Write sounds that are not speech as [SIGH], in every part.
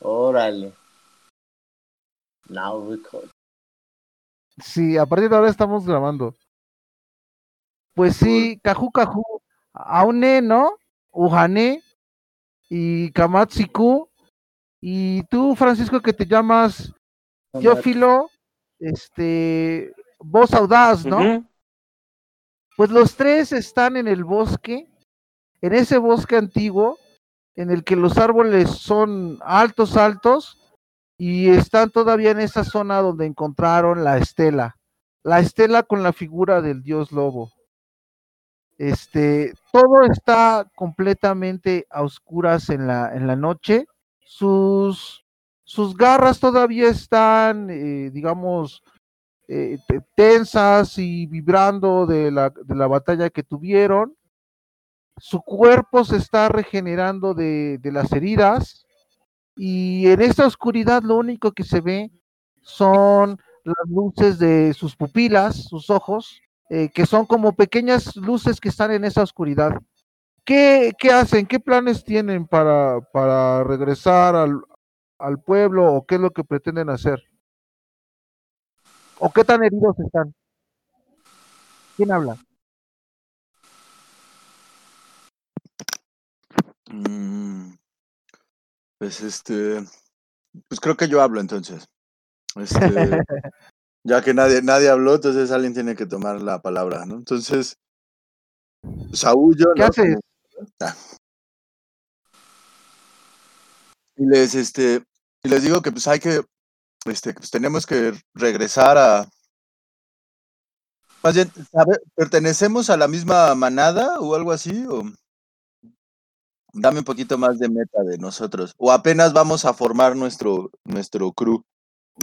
Órale. Now record. Sí, a partir de ahora estamos grabando. Pues sí, Caju Caju, Aune, ¿no? Ujane y Kamatsiku. Y tú, Francisco, que te llamas Teófilo, este, voz audaz, ¿no? Pues los tres están en el bosque, en ese bosque antiguo, en el que los árboles son altos, altos, y están todavía en esa zona donde encontraron la estela, la estela con la figura del dios lobo. Este, todo está completamente a oscuras en la, en la noche. Sus, sus garras todavía están, eh, digamos, eh, te- tensas y vibrando de la, de la batalla que tuvieron. Su cuerpo se está regenerando de, de las heridas. Y en esta oscuridad lo único que se ve son las luces de sus pupilas, sus ojos, eh, que son como pequeñas luces que están en esa oscuridad. ¿Qué, qué hacen? ¿Qué planes tienen para, para regresar al, al pueblo o qué es lo que pretenden hacer? ¿O qué tan heridos están? ¿Quién habla? Pues este, pues creo que yo hablo entonces. Este, [LAUGHS] ya que nadie, nadie habló, entonces alguien tiene que tomar la palabra, ¿no? Entonces, Saúl, yo, ¿Qué ¿no? haces? Ah. Y les, este, y les digo que pues hay que, este, pues tenemos que regresar a, más bien, ¿sabe- ¿pertenecemos a la misma manada o algo así? O dame un poquito más de meta de nosotros. O apenas vamos a formar nuestro, nuestro crew.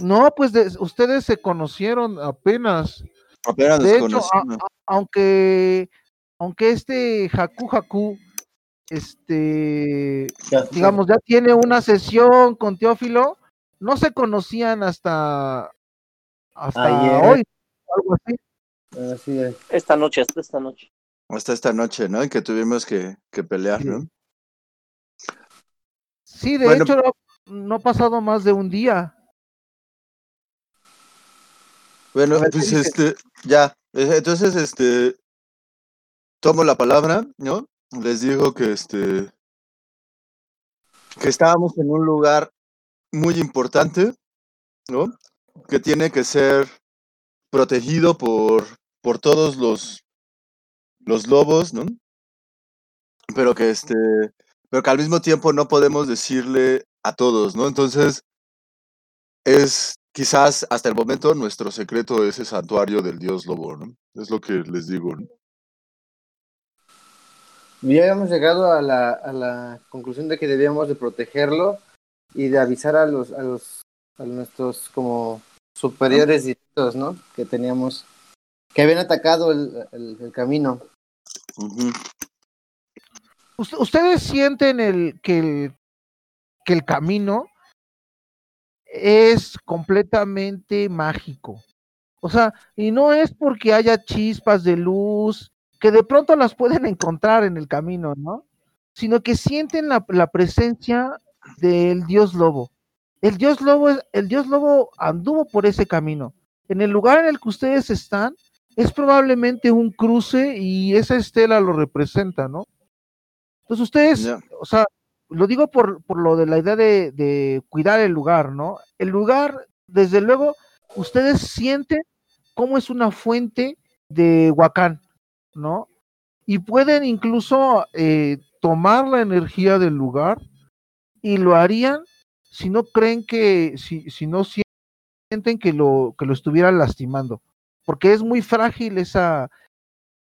No, pues de- ustedes se conocieron apenas. Apenas De hecho, a- conocimos. a- aunque, aunque este Haku Haku, este, digamos, ya tiene una sesión con Teófilo, no se conocían hasta, hasta Ayer. hoy, algo así. Así es. Esta noche, hasta esta noche. Hasta esta noche, ¿no? En que tuvimos que, que pelear, Sí. ¿no? Sí, de Bueno. hecho, no, no ha pasado más de un día. Bueno, A ver, ¿qué pues este, ya. eh, Entonces, este, tomo la palabra, ¿no? Les digo que este, que estábamos en un lugar muy importante, ¿no? Que tiene que ser protegido por, por todos los, los lobos, ¿no? Pero que este, pero que al mismo tiempo no podemos decirle a todos, ¿no? Entonces, es quizás hasta el momento nuestro secreto ese santuario del dios lobo, ¿no? Es lo que les digo, ¿no? Ya habíamos llegado a la, a la conclusión de que debíamos de protegerlo y de avisar a los, a los, a nuestros como superiores directos, ¿no? Que teníamos, que habían atacado el, el- el camino. Ust- ¿Ustedes sienten el, que, el, que el camino es completamente mágico? O sea, y no es porque haya chispas de luz, que de pronto las pueden encontrar en el camino, ¿no? Sino que sienten la, la presencia del dios lobo. El dios lobo, el dios lobo anduvo por ese camino. En el lugar en el que ustedes están, es probablemente un cruce y esa estela lo representa, ¿no? Entonces ustedes, Ya. o sea, lo digo por, por lo de la idea de, de cuidar el lugar, ¿no? El lugar, desde luego, ustedes sienten cómo es una fuente de Huacán, ¿no? Y pueden incluso eh, tomar la energía del lugar y lo harían si no creen que, si, si no sienten que lo, que lo estuvieran lastimando, porque es muy frágil esa,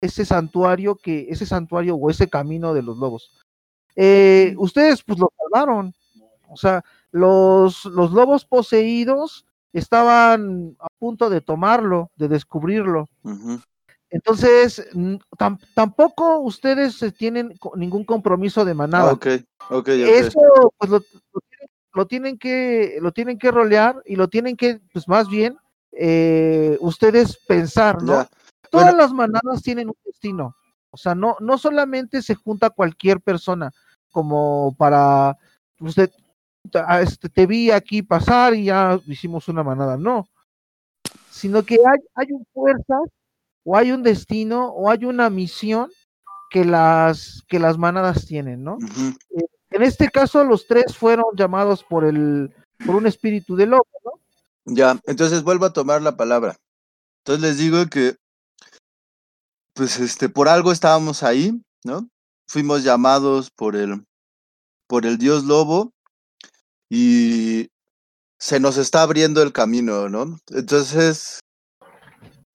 ese santuario que, ese santuario o ese camino de los lobos. Eh, ustedes pues lo salvaron, o sea, los, los lobos poseídos estaban a punto de tomarlo, de descubrirlo. Entonces, tam- tampoco ustedes tienen ningún compromiso de Ah, manada. Eso, pues lo, lo tienen, lo tienen que, lo tienen que rolear y lo tienen que, pues más bien, eh, ustedes pensar, ¿no? Ya. Todas Bueno. las manadas tienen un destino. O sea, no, no solamente se junta cualquier persona como para usted. este, te vi aquí pasar y ya hicimos una manada, no, sino que hay, hay un fuerza o hay un destino o hay una misión que las, que las manadas tienen, ¿no? Eh, en este caso, los tres fueron llamados por el, por un espíritu de lobo, ¿no? Ya, entonces vuelvo a tomar la palabra. Entonces les digo que, pues, este, por algo estábamos ahí, ¿no? Fuimos llamados por el, por el dios lobo y se nos está abriendo el camino, ¿no? Entonces,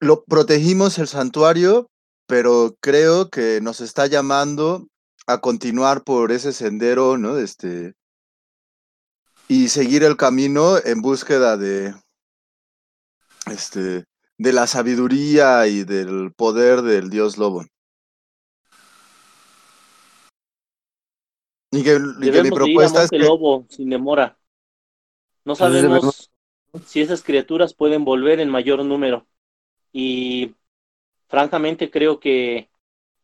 lo protegimos el santuario, pero creo que nos está llamando a continuar por ese sendero, ¿no? Este, y seguir el camino en búsqueda de, este, de la sabiduría y del poder del dios lobo. Y que, y que mi propuesta es que... lobo sin demora. No sabemos si esas criaturas pueden volver en mayor número. Y francamente creo que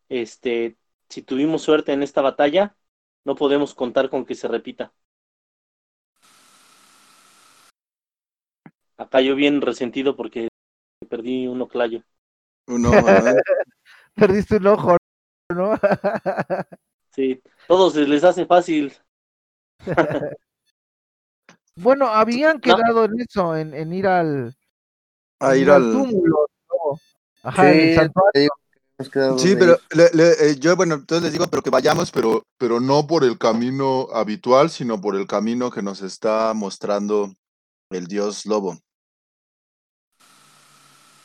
este si tuvimos suerte en esta batalla, no podemos contar con que se repita. Acá yo bien resentido porque perdí un oclayo. Un [LAUGHS] ojo, ¿eh? Perdiste un ojo, ¿no? sí, todos les hace fácil. [LAUGHS] bueno, habían quedado en eso, en, en, ir al, a ir al, túmulo. ¿no? Ajá, Sí, el santuario. Sí, pero le- le- eh, yo, bueno, entonces les digo, pero que vayamos, pero, pero no por el camino habitual, sino por el camino que nos está mostrando el dios lobo.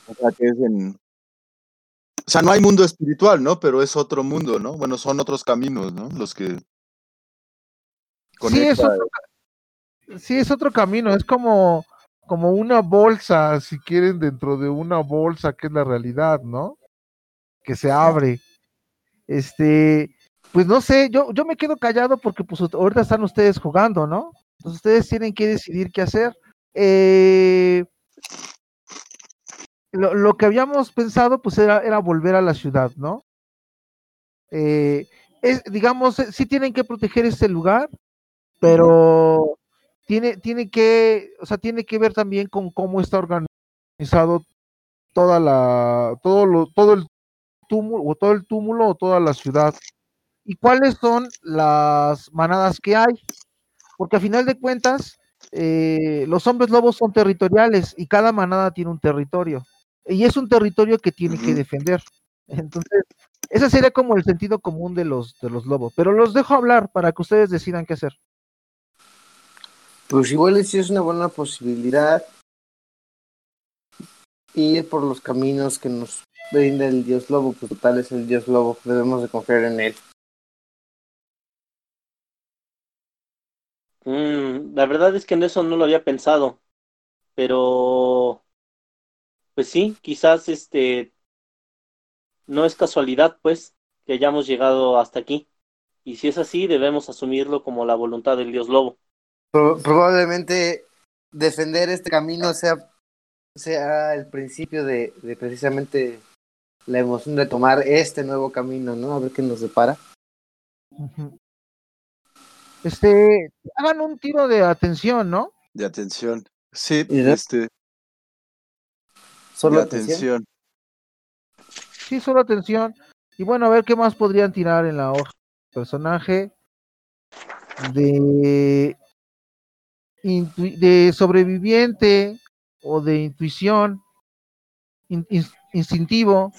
O sea, que es en... O sea, no hay mundo espiritual, ¿no? Pero es otro mundo, ¿no? Bueno, son otros caminos, ¿no? Los que... Sí, es conecta- otro, sí, es otro camino, es como, como una bolsa, si quieren, dentro de una bolsa que es la realidad, ¿no? Que se abre. Este, pues no sé, yo, yo me quedo callado porque pues ahorita están ustedes jugando, ¿no? Entonces ustedes tienen que decidir qué hacer. Eh, lo, lo que habíamos pensado pues era, era volver a la ciudad, ¿no? Eh, es, digamos, sí tienen que proteger este lugar, pero tiene, tiene que, o sea, tiene que ver también con cómo está organizado toda la, todo lo, todo el túmulo, o todo el túmulo o toda la ciudad. ¿Y cuáles son las manadas que hay? Porque a final de cuentas, eh, los hombres lobos son territoriales y cada manada tiene un territorio. Y es un territorio que tiene que defender. Entonces, ese sería como el sentido común de los, de los lobos. Pero los dejo hablar para que ustedes decidan qué hacer. Pues igual sí es una buena posibilidad ir por los caminos que nos brinda el dios lobo, pues total es el dios lobo, debemos de confiar en él. Mm, la verdad es que en eso no lo había pensado, pero pues sí, quizás este no es casualidad, pues, que hayamos llegado hasta aquí. Y si es así, debemos asumirlo como la voluntad del dios lobo. Pro- probablemente defender este camino sea, sea el principio de, de precisamente la emoción de tomar este nuevo camino, ¿no? A ver qué nos depara. Este, hagan un tiro de atención, ¿no? De atención. Sí, ¿Y de- este, Solo atención. atención. Sí, solo atención. Y bueno, a ver qué más podrían tirar en la hoja. Personaje de, de sobreviviente o de intuición, in- ins- instintivo.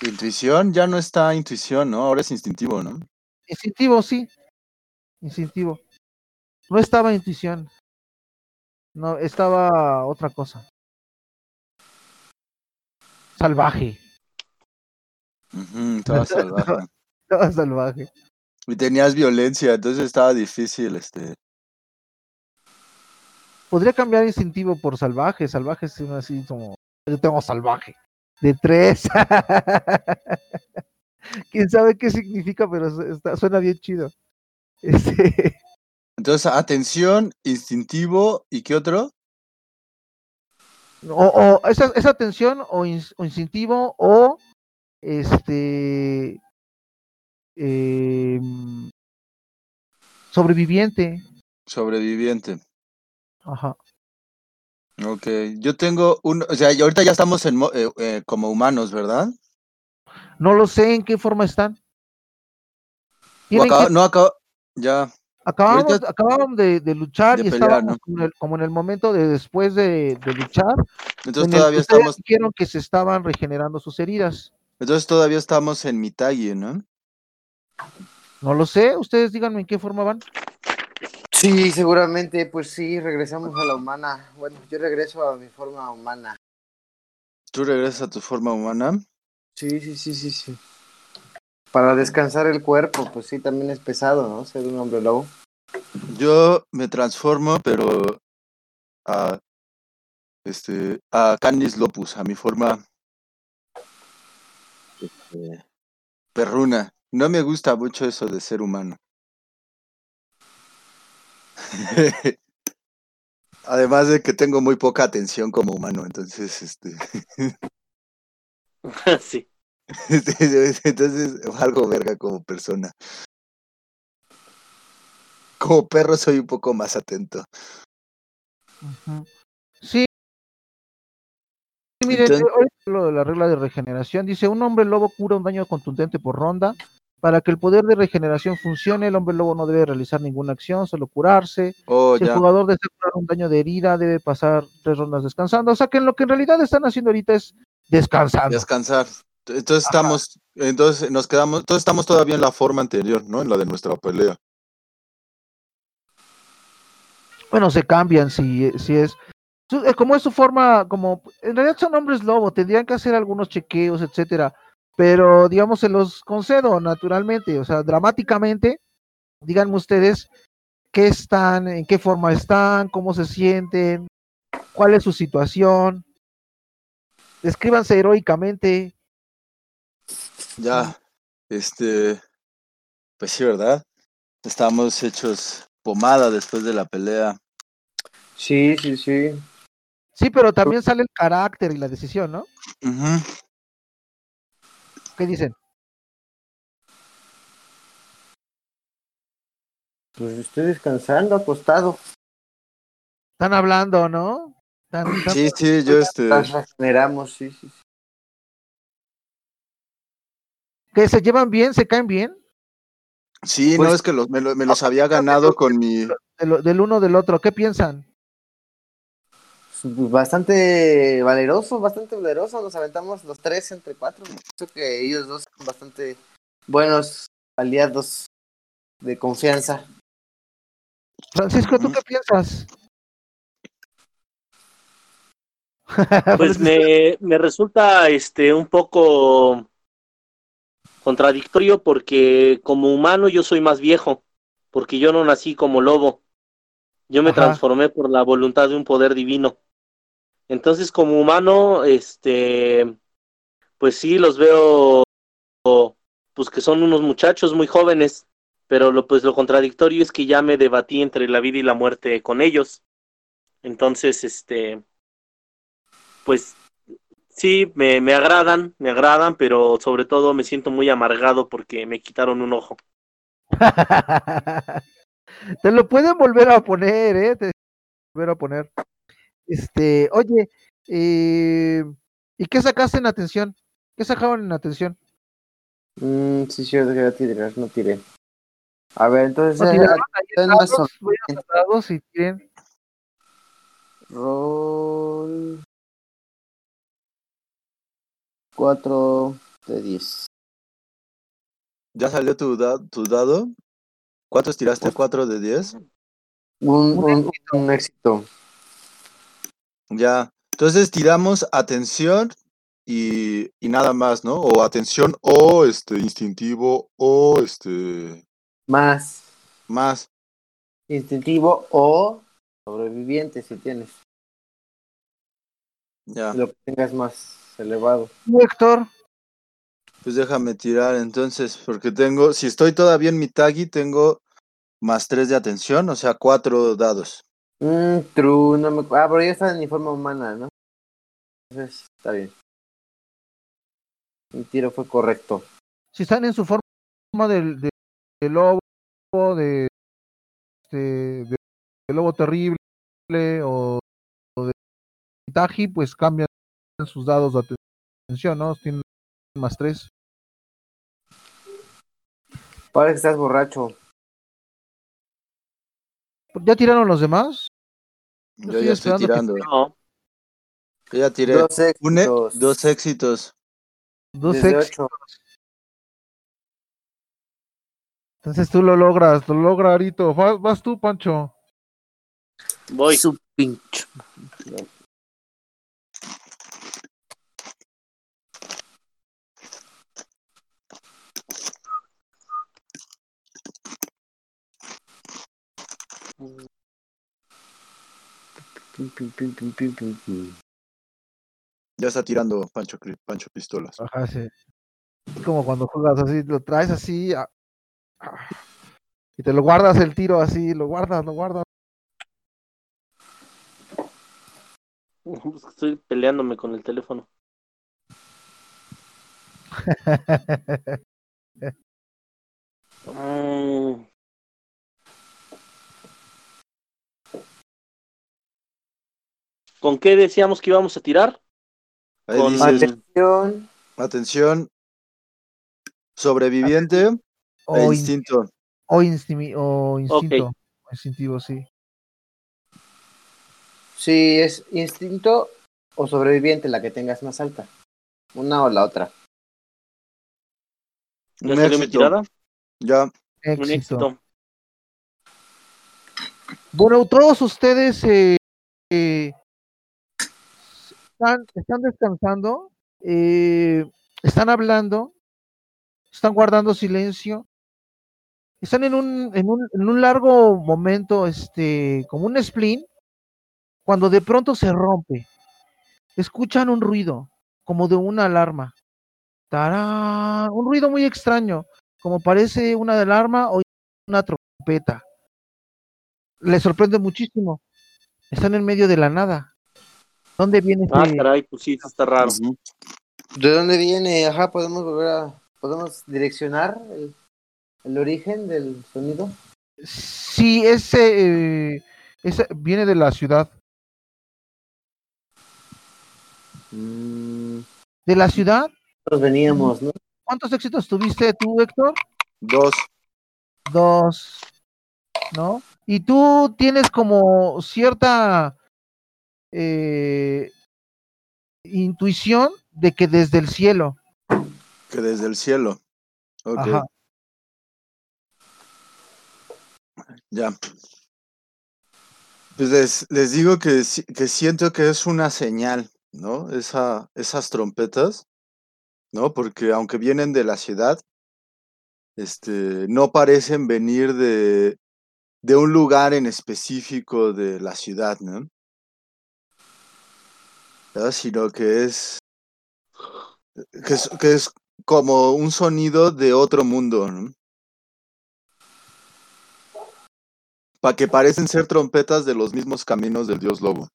Intuición, ya no está intuición, ¿no? Ahora es instintivo, ¿no? Instintivo, sí. Instintivo. No estaba intuición. No, estaba otra cosa. Salvaje. Ujú, [LAUGHS] estaba salvaje. Estaba salvaje. Y tenías violencia, entonces estaba difícil, este. Podría cambiar instintivo por salvaje. Salvaje es así como. Yo tengo salvaje. De tres. [LAUGHS] Quién sabe qué significa, pero está- suena bien chido. [LAUGHS] Este, Entonces, atención, instintivo, ¿y qué otro? o, o esa, esa atención o, ins- o instintivo o este eh, sobreviviente. Sobreviviente. Ajá. Ok, yo tengo un, o sea, ahorita ya estamos en, eh, eh, como humanos, ¿verdad? No lo sé en qué forma están. No acaba, ya, acabamos, ahorita- acabamos de, de luchar de y pelear, estábamos ¿no? como, en el, como en el momento de después de, de luchar. entonces en todavía estamos, dijeron que se estaban regenerando sus heridas. entonces todavía estamos en Mitagi, ¿no? No lo sé, ustedes díganme en qué forma van. Sí, seguramente, pues sí, regresamos a la humana. Bueno, yo regreso a mi forma humana. Tú regresas a tu forma humana. Sí, sí, sí, sí, sí. Para descansar el cuerpo, pues sí, también es pesado, ¿no? Ser un hombre lobo. Yo me transformo, pero a este a Canis Lopus, a mi forma este, perruna. No me gusta mucho eso de ser humano. [LAUGHS] Además de que tengo muy poca atención como humano, entonces este [LAUGHS] [LAUGHS] sí. [LAUGHS] entonces algo verga como persona. Como perro soy un poco más atento. Sí. Mire, Entonces- lo de la regla de regeneración dice, un hombre lobo cura un daño contundente por ronda. Para que el poder de regeneración funcione, el hombre lobo no debe realizar ninguna acción, solo curarse. Oh, si el jugador desea curar un daño de herida, debe pasar tres rondas descansando. O sea que en lo que en realidad están haciendo ahorita es descansando. Descansar. Entonces estamos, entonces nos quedamos, entonces estamos todavía en la forma anterior, ¿no? En la de nuestra pelea. Bueno, se cambian si, si es. Como es su forma, como en realidad son hombres lobo, tendrían que hacer algunos chequeos, etcétera. Pero digamos, se los concedo naturalmente, o sea, dramáticamente. Díganme ustedes qué están, en qué forma están, cómo se sienten, cuál es su situación. Descríbanse heroicamente. Ya, este, pues sí, ¿verdad? Estamos hechos pomada después de la pelea. Sí, sí, sí. Sí, pero también sale el carácter y la decisión, ¿no? Ujú. ¿Qué dicen? Pues estoy descansando, acostado. Están hablando, ¿no? Están- están- Sí, sí, yo este, Nos regeneramos, sí, sí. sí. ¿Que se llevan bien? ¿Se caen bien? sí, Pues- no es que los, me, lo- me los había ganado con mi, de lo- del uno del otro, ¿qué piensan? Pues Bastante valeroso, bastante valeroso. Nos aventamos los tres entre cuatro. Pienso que ellos dos son bastante buenos aliados de confianza. Francisco, ¿tú qué piensas? Pues [LAUGHS] me, me resulta este un poco contradictorio porque como humano yo soy más viejo, porque yo no nací como lobo. Yo me Ajá. transformé por la voluntad de un poder divino. Entonces, como humano, este pues sí los veo pues que son unos muchachos muy jóvenes, pero lo pues lo contradictorio es que ya me debatí entre la vida y la muerte con ellos. Entonces, este pues sí, me, me agradan, me agradan, pero sobre todo me siento muy amargado porque me quitaron un ojo. [LAUGHS] Te lo pueden volver a poner, ¿eh? Te volver a poner. Este, oye, eh, ¿y qué sacaste en atención? ¿Qué sacaron en atención? Mm, sí, sí, yo ya tiré, no tiré. A ver, entonces, ¿No eh, tiraron? Ahí ustedes más dados, vayan a los dados y tiren. roll 4 de 10. ¿ya salió tu, da- tu dado? ¿Cuántos tiraste? ¿Cuatro de diez? Un, Un un, un éxito. Ya. Entonces tiramos atención y, y nada más, ¿no? O atención o este instintivo o este Más más. instintivo o sobreviviente si tienes. Ya. Lo que tengas más elevado. Héctor, Pues déjame tirar entonces, porque tengo, si estoy todavía en mi taggy, tengo más tres de atención, o sea, cuatro dados. Mm, true, no me... Ah, pero ya está en mi forma humana, ¿no? Entonces, está bien. Mi tiro fue correcto. si están en su forma del, de- lobo, de, este, de- del lobo terrible o, o de Taji, pues cambian sus dados de atención, ¿no? Tienen más tres. Parece que estás borracho. ¿Ya tiraron los demás? Yo estoy ya estoy que- tirando. No, Yo ya tiré. Dos Un éxitos. dos éxitos. Dos ocho. Entonces tú lo logras, lo logra Arito. Vas, vas tú, Pancho. voy. Su pinche. Ya está tirando Pancho, Pancho Pistolas. Ajá, sí. Es como cuando juegas así, lo traes así ah, ah, y te lo guardas el tiro así, lo guardas, lo guardas. [LAUGHS] Estoy peleándome con el teléfono. [LAUGHS] Mm, ¿Con qué decíamos que íbamos a tirar? Ahí Con- dices, Atención. atención, sobreviviente e o, in- instinto. o, instimi- o instinto, instintivo, sí. Si es instinto o sobreviviente la que tengas más alta. Una o la otra. ¿Ya Un salió mi éxito. tirada? Ya, Un Éxito. éxito. Bueno, todos ustedes eh, están, descansando, eh, están hablando, están guardando silencio, están en un, en un, en un largo momento, este, como un spleen, cuando de pronto se rompe. Escuchan un ruido, como de una alarma. Un ruido muy extraño, como parece una alarma o una trompeta. Les sorprende muchísimo. Están en medio de la nada. ¿Dónde viene Ah, ese- caray, pues sí, está raro. ¿De dónde viene? Ajá, podemos volver a. ¿Podemos direccionar el, el origen del sonido? Sí, ese, eh, ese viene de la ciudad. Mm, ¿De la ciudad? nosotros veníamos, ¿no? ¿Cuántos éxitos tuviste tú, Héctor? dos. Dos. ¿No? Y tú tienes como cierta eh, intuición de que desde el cielo. Que desde el cielo. Ok, Ajá. ya. Pues les, les digo que, que siento que es una señal, ¿no? Esa, esas trompetas, ¿no? Porque aunque vienen de la ciudad, este, no parecen venir de, de un lugar en específico de la ciudad, ¿no? ¿Verdad? Sino que es, que es, que es como un sonido de otro mundo, ¿no? Pa que parecen ser trompetas de los mismos caminos del dios lobo.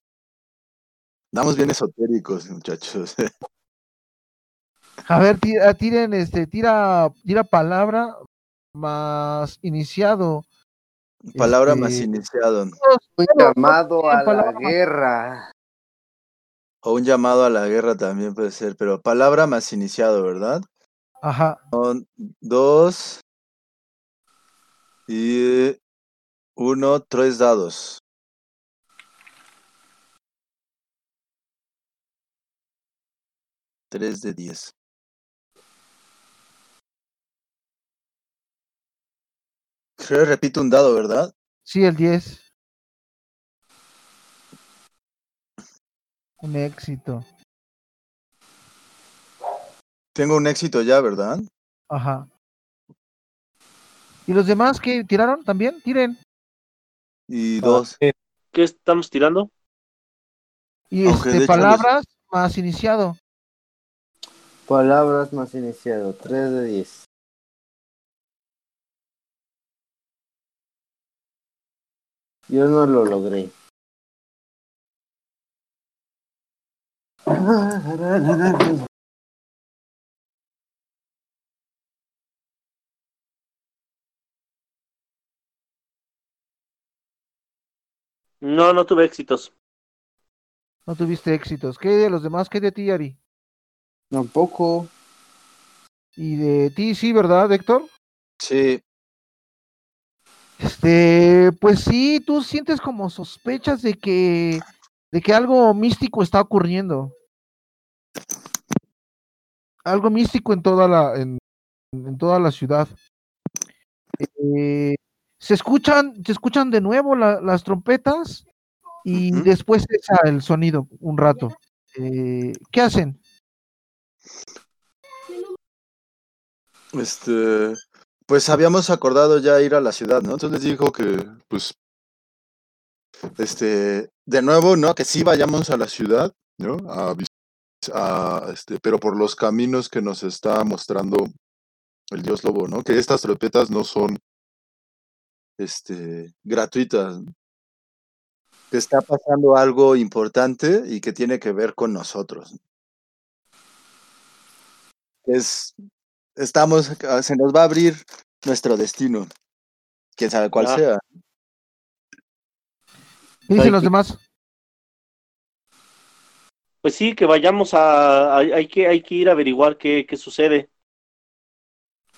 Andamos bien esotéricos, muchachos. [LAUGHS] A ver, tira, tiren, este, tira, tira palabra más iniciado. Palabra más Este, iniciado. Un Bueno, llamado a la guerra. O un llamado a la guerra también puede ser, pero palabra más iniciado, ¿verdad? Ajá. Dos y uno, tres dados. Tres de diez. Creo que repito un dado, ¿verdad? Sí, el 10. Un éxito. Tengo un éxito ya, ¿verdad? Ajá. ¿Y los demás que tiraron también? Tiren. Y dos. ¿Qué estamos tirando? Y Aunque de este, les- palabras más iniciado. Palabras más iniciado. 3 de 10. Yo no lo logré. No, no tuve éxitos. No tuviste éxitos. ¿Qué de los demás? ¿Qué de ti, Ari? Tampoco. ¿Y de ti sí, verdad, Héctor? Sí. Este, pues sí, tú sientes como sospechas de que de que algo místico está ocurriendo. Algo místico en toda la, en, en toda la ciudad. Eh, se escuchan, se escuchan de nuevo la- las trompetas y después cesa el sonido un rato. Eh, ¿Qué hacen? este, pues habíamos acordado ya ir a la ciudad, ¿no? Entonces les dijo que, pues, este, de nuevo, ¿no? Que sí vayamos a la ciudad, ¿no? A, este, pero por los caminos que nos está mostrando el dios lobo, ¿no? Que estas trompetas no son, este, gratuitas, que está pasando algo importante y que tiene que ver con nosotros. Es, estamos, se nos va a abrir nuestro destino, quién sabe cuál Ah. sea. ¿Qué dicen los que- demás? Pues sí, que vayamos a, hay, hay que, hay que ir a averiguar qué, qué sucede.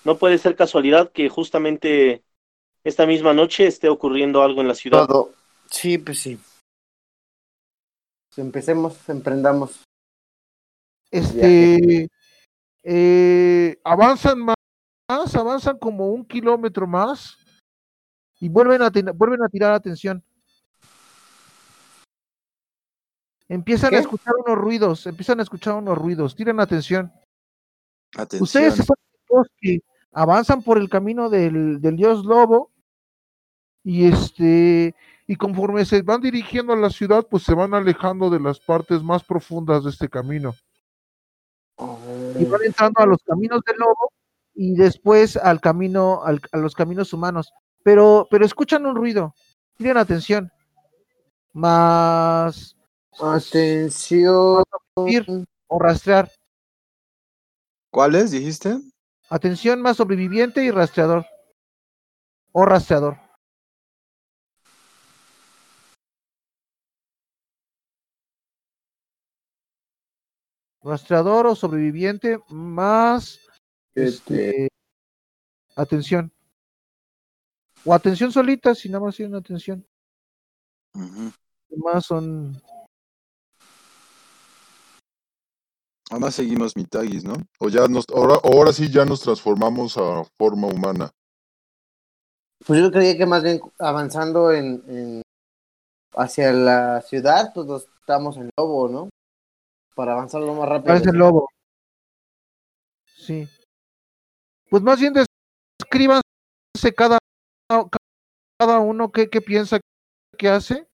No puede ser casualidad que justamente esta misma noche esté ocurriendo algo en la ciudad. Todo. Sí, pues sí. Empecemos, emprendamos. Este, eh, avanzan más, avanzan como un kilómetro más y vuelven a, ten- vuelven a tirar atención. Empiezan ¿Qué? a escuchar unos ruidos, empiezan a escuchar unos ruidos, tiren atención. Atención. Ustedes están en el bosque, avanzan por el camino del, del dios lobo y este y conforme se van dirigiendo a la ciudad, pues se van alejando de las partes más profundas de este camino. y van entrando a los caminos del lobo y después al camino, al- a los caminos humanos. Pero, pero escuchan un ruido, tienen atención. Más Atención. o rastrear. ¿Cuáles dijiste? Atención más sobreviviente y rastreador. O rastreador. Rastreador o sobreviviente más Este, este, atención. O atención solita, si nada más tienen atención. Ujú. Más son. Además seguimos mitagis, ¿no? O ya nos, ahora, ahora sí ya nos transformamos a forma humana. pues yo creía que más bien avanzando en, en- hacia la ciudad, pues nos estamos en lobo, ¿no? Para avanzar lo más rápido. Parece el lobo. Sí. Pues más bien descríbanse cada, cada uno qué, qué piensa que hace.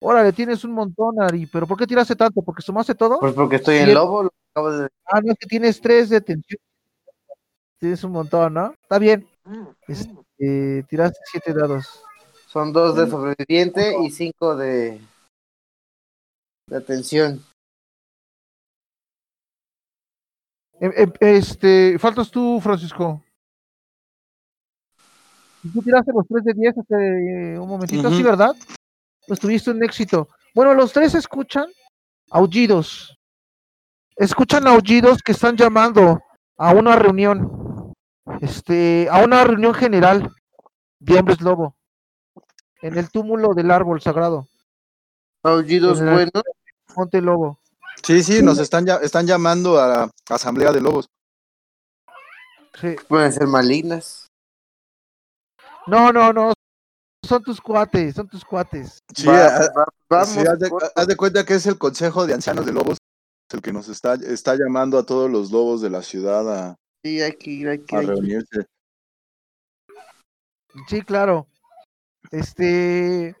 Órale, tienes un montón, Ari, pero ¿por qué tiraste tanto? ¿Porque sumaste todo? Pues porque estoy Sí, en lobo, lo acabo de Ah, no, es que tienes tres de atención. Tienes un montón, ¿no? Está bien. Este, eh, tiraste siete dados. Son dos de sobreviviente y cinco de, de atención. Em- em, Este, faltas tú, Francisco. Y Tú tiraste los tres de 10 hace eh, un momentito, ¿sí, Ujú. verdad? Pues tuviste un éxito. Bueno, los tres escuchan aullidos. Escuchan aullidos que están llamando a una reunión. Este, a una reunión general de hombres lobo. En el túmulo del árbol sagrado, Aullidos buenos. Monte Lobo. Sí, sí, nos están, ya, están llamando a la asamblea de lobos. Sí. Pueden ser malignas. No, no, no. Son tus cuates, son tus cuates. Sí, Va- a- va- vamos. sí, haz, de, corto. haz de cuenta que es el consejo de ancianos de lobos el que nos está, está llamando a todos los lobos de la ciudad a, Sí, hay que ir, hay que a ir. reunirse. Sí, claro. Este,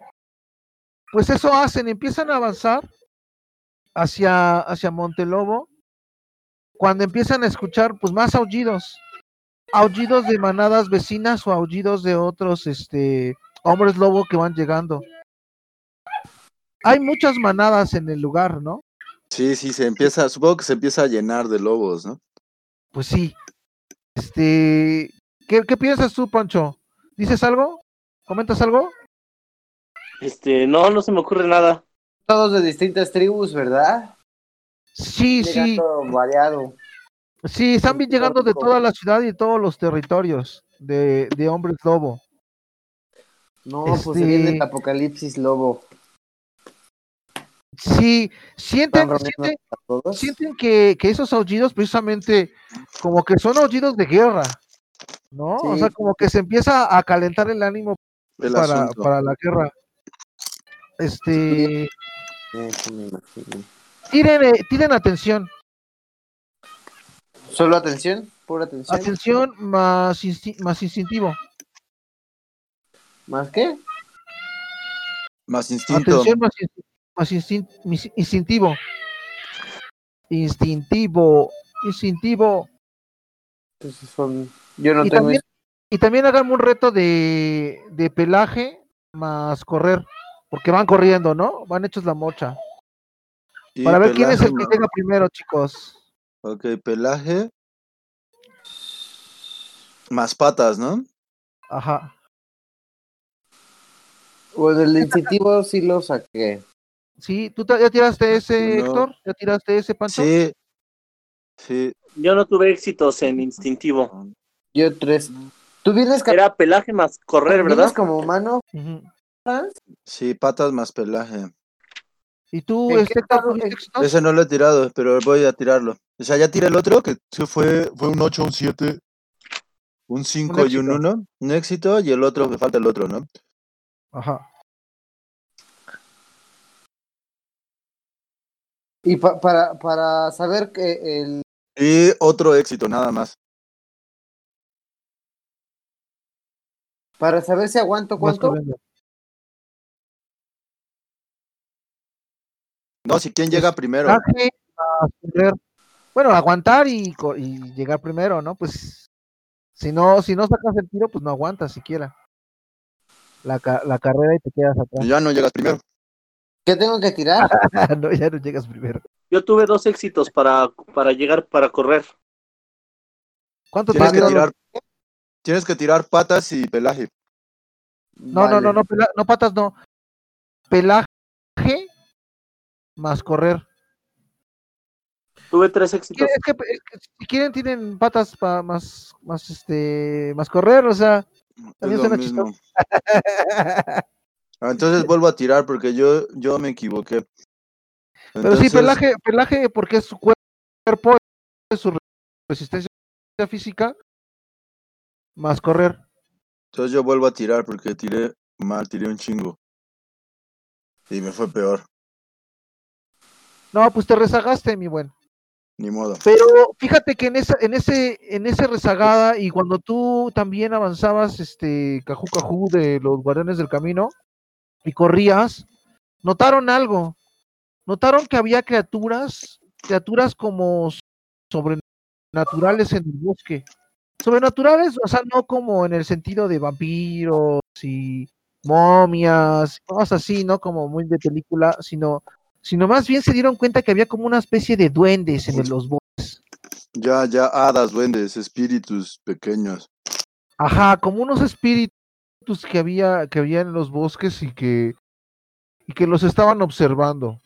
pues eso hacen, empiezan a avanzar hacia, hacia Montelobo, cuando empiezan a escuchar pues más aullidos, aullidos de manadas vecinas o aullidos de otros este hombres lobo que van llegando. Hay muchas manadas en el lugar, ¿no? Sí, sí, se empieza, supongo que se empieza a llenar de lobos, ¿no? Pues sí. Este, ¿qué, qué piensas tú, Pancho? ¿Dices algo? ¿Comentas algo? Este, no, no se me ocurre nada. Todos de distintas tribus, ¿verdad? Sí, sí, variado. sí, están bien llegando de toda la ciudad y de todos los territorios de, de hombres lobo. No, pues se viene Este- el apocalipsis lobo. Sí, sienten, sienten, que, que esos aullidos precisamente como que son aullidos de guerra, ¿no? O sea, como que se empieza a calentar el ánimo El para, para la guerra. Este, Eso me imagino. tiren, eh, tiren atención, Solo atención, pura atención. atención más, insti- más instintivo, ¿Más qué? Más instinto. atención más, insti- más instin- instintivo, instintivo, instintivo. Entonces son... Yo no y, tengo también, y también hagan un reto de, de pelaje más correr, porque van corriendo, ¿no? Van hechos la mocha. Y Para ver quién es el que llega primero, chicos. Ok, pelaje. Más patas, ¿no? Ajá. O del incentivo sí lo saqué. Sí, ¿tú ya tiraste ese, No. Héctor? ¿Ya tiraste ese, Pancho? Sí. Sí. Yo no tuve éxitos en instintivo. Yo tres. ¿Tú vienes, Era pelaje más correr, vienes ¿verdad? como humano? Sí, patas más pelaje. ¿Y tú, ¿En qué este? Ese no lo he tirado, pero voy a tirarlo. O sea, ya tiré el otro, que fue, fue un 8, un 7, un 5 y un éxito. 1. Un éxito y el otro, me falta el otro, ¿no? Ajá. Y pa- para, para saber que el... Y otro éxito, nada más. Para saber si aguanto cuánto. No, si quién llega primero. Más correr. Bueno, aguantar y, co- y llegar primero, ¿no? Pues si no, si no sacas el tiro, pues no aguantas siquiera. La, ca- la carrera y te quedas atrás. Ya no llegas primero. ¿Qué tengo que tirar? [LAUGHS] no, ya no llegas primero. Yo tuve dos éxitos para, para llegar, para correr. ¿Cuánto Tienes que tirar, tienes que tirar patas y pelaje. No, no, no, no, pela- no patas, no. Pelaje más correr. Tuve tres éxitos. Quiere- Es que, es que si quieren tienen patas para más, más, este, más correr, o sea. Es También lo suena mismo. [LAUGHS] Ah, Entonces vuelvo a tirar porque yo, yo me equivoqué. Pero sí, pelaje, pelaje porque es su cuer- cuerpo, es su resistencia física, más correr. Entonces yo vuelvo a tirar porque tiré mal, tiré un chingo. Y me fue peor, No, pues te rezagaste, mi buen. ni modo. Pero fíjate que en esa, en ese, en ese rezagada, y cuando tú también avanzabas, este, cajú cajú de los guardianes del camino, y corrías, notaron algo. Notaron que había criaturas, criaturas como sobrenaturales en el bosque. Sobrenaturales, o sea, no como en el sentido de vampiros y momias, cosas así, ¿no? Como muy de película, sino, sino más bien se dieron cuenta que había como una especie de duendes en los bosques. Ya, ya, hadas, duendes, espíritus pequeños. Ajá, como unos espíritus que había, que había en los bosques y que, y que los estaban observando.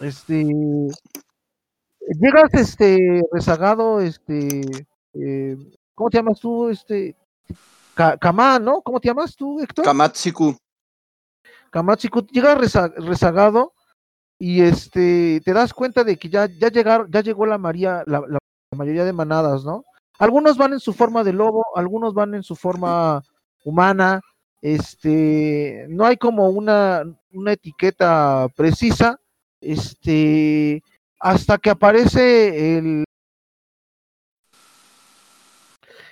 Este llegas este rezagado, este eh, ¿cómo te llamas tú? Este Ka- Kamá, ¿no? ¿Cómo te llamas tú, Héctor? Kamatsiku. Kamachiku, llega reza- rezagado y este te das cuenta de que ya, ya llegaron, ya llegó la María, la, la mayoría de manadas, ¿no? Algunos van en su forma de lobo, algunos van en su forma humana, este, no hay como una, una etiqueta precisa, este, hasta que aparece el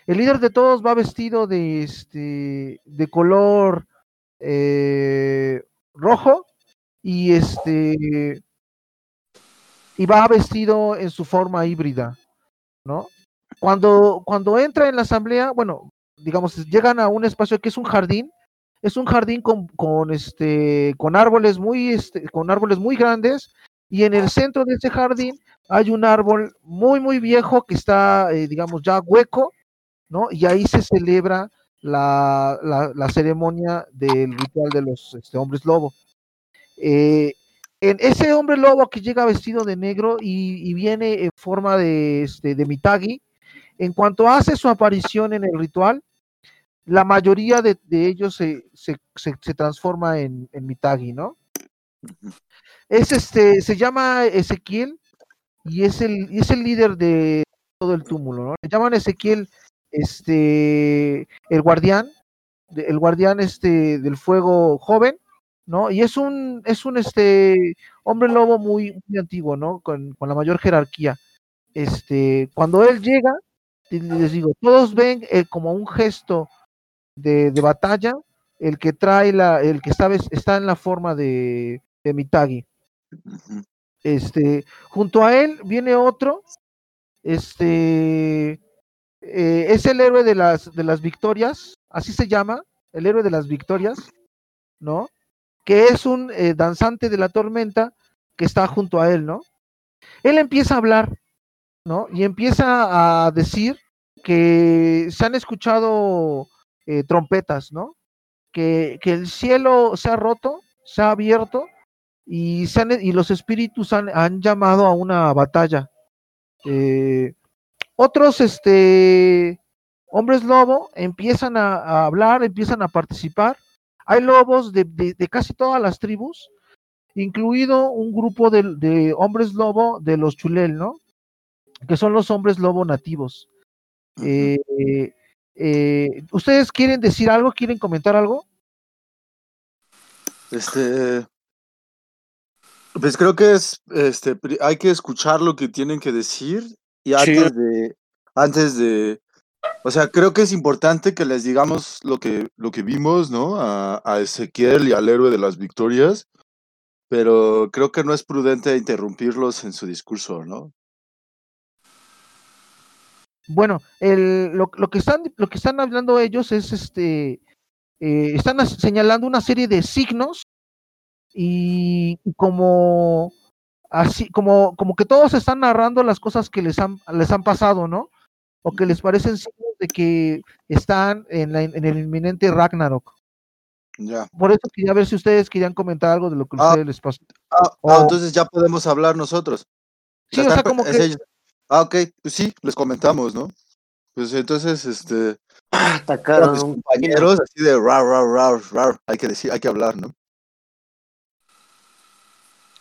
el líder de todos va vestido de este de color eh, rojo y este y va vestido en su forma híbrida, ¿no? Cuando cuando entra en la asamblea, bueno, digamos llegan a un espacio que es un jardín, es un jardín con, con este con árboles muy este, con árboles muy grandes y en el centro de ese jardín hay un árbol muy muy viejo que está eh, digamos ya hueco, ¿no? Y ahí se celebra la, la, ceremonia del ritual de los este, hombres lobo. Eh, ese hombre lobo que llega vestido de negro y, y viene en forma de, este, de Mitagi, en cuanto hace su aparición en el ritual, la mayoría de, de ellos se, se, se, se transforma en, en Mitagi, ¿no? Es este, se llama Ezequiel y es el, y es el líder de todo el túmulo, ¿no? Le llaman Ezequiel este el guardián, el guardián este del fuego joven, ¿no? Y es un, es un este hombre lobo muy, muy antiguo, ¿no? Con, con la mayor jerarquía. Este, cuando él llega, les digo, todos ven eh, como un gesto de, de batalla, el que trae la, el que está, en la forma de, de Mitagi. Este, junto a él viene otro, este, eh, es el héroe de las, de las victorias, así se llama, el héroe de las victorias, ¿no? Que es un eh, danzante de la tormenta que está junto a él, ¿no? Él empieza a hablar, ¿no? Y empieza a decir que se han escuchado eh, trompetas, ¿no? Que, que el cielo se ha roto, se ha abierto y, se han- y los espíritus han, han llamado a una batalla. Eh, otros este, hombres lobo empiezan a, hablar, empiezan a participar. Hay lobos de, de- de casi todas las tribus, incluido un grupo de, de hombres lobo de los chulel, ¿no? Que son los hombres lobo nativos. Eh, eh, ¿Ustedes quieren decir algo? ¿Quieren comentar algo? Este, pues creo que es, este, hay que escuchar lo que tienen que decir y Sí. antes de, antes de, o sea, creo que es importante que les digamos lo que, lo que vimos, ¿no? A, a Ezequiel y al héroe de las victorias, pero creo que no es prudente interrumpirlos en su discurso, ¿no? Bueno, el, lo, lo que están, lo que están hablando ellos es este, eh, están señalando una serie de signos y como así, como, como que todos están narrando las cosas que les han, les han pasado, ¿no? O que les parecen signos de que están en, la- en el inminente Ragnarok. Ya. Por eso quería ver si ustedes querían comentar algo de lo que Ah, ustedes les pasó. Ah, ah, entonces ya podemos hablar nosotros. Sí, o sea, como [LAUGHS] que ellos. Ah, ok, pues sí, les comentamos, ¿no? Pues entonces, este, Atacaron mis a un compañeros, así de rar, rar, rar, rar, hay que decir, hay que hablar, ¿no?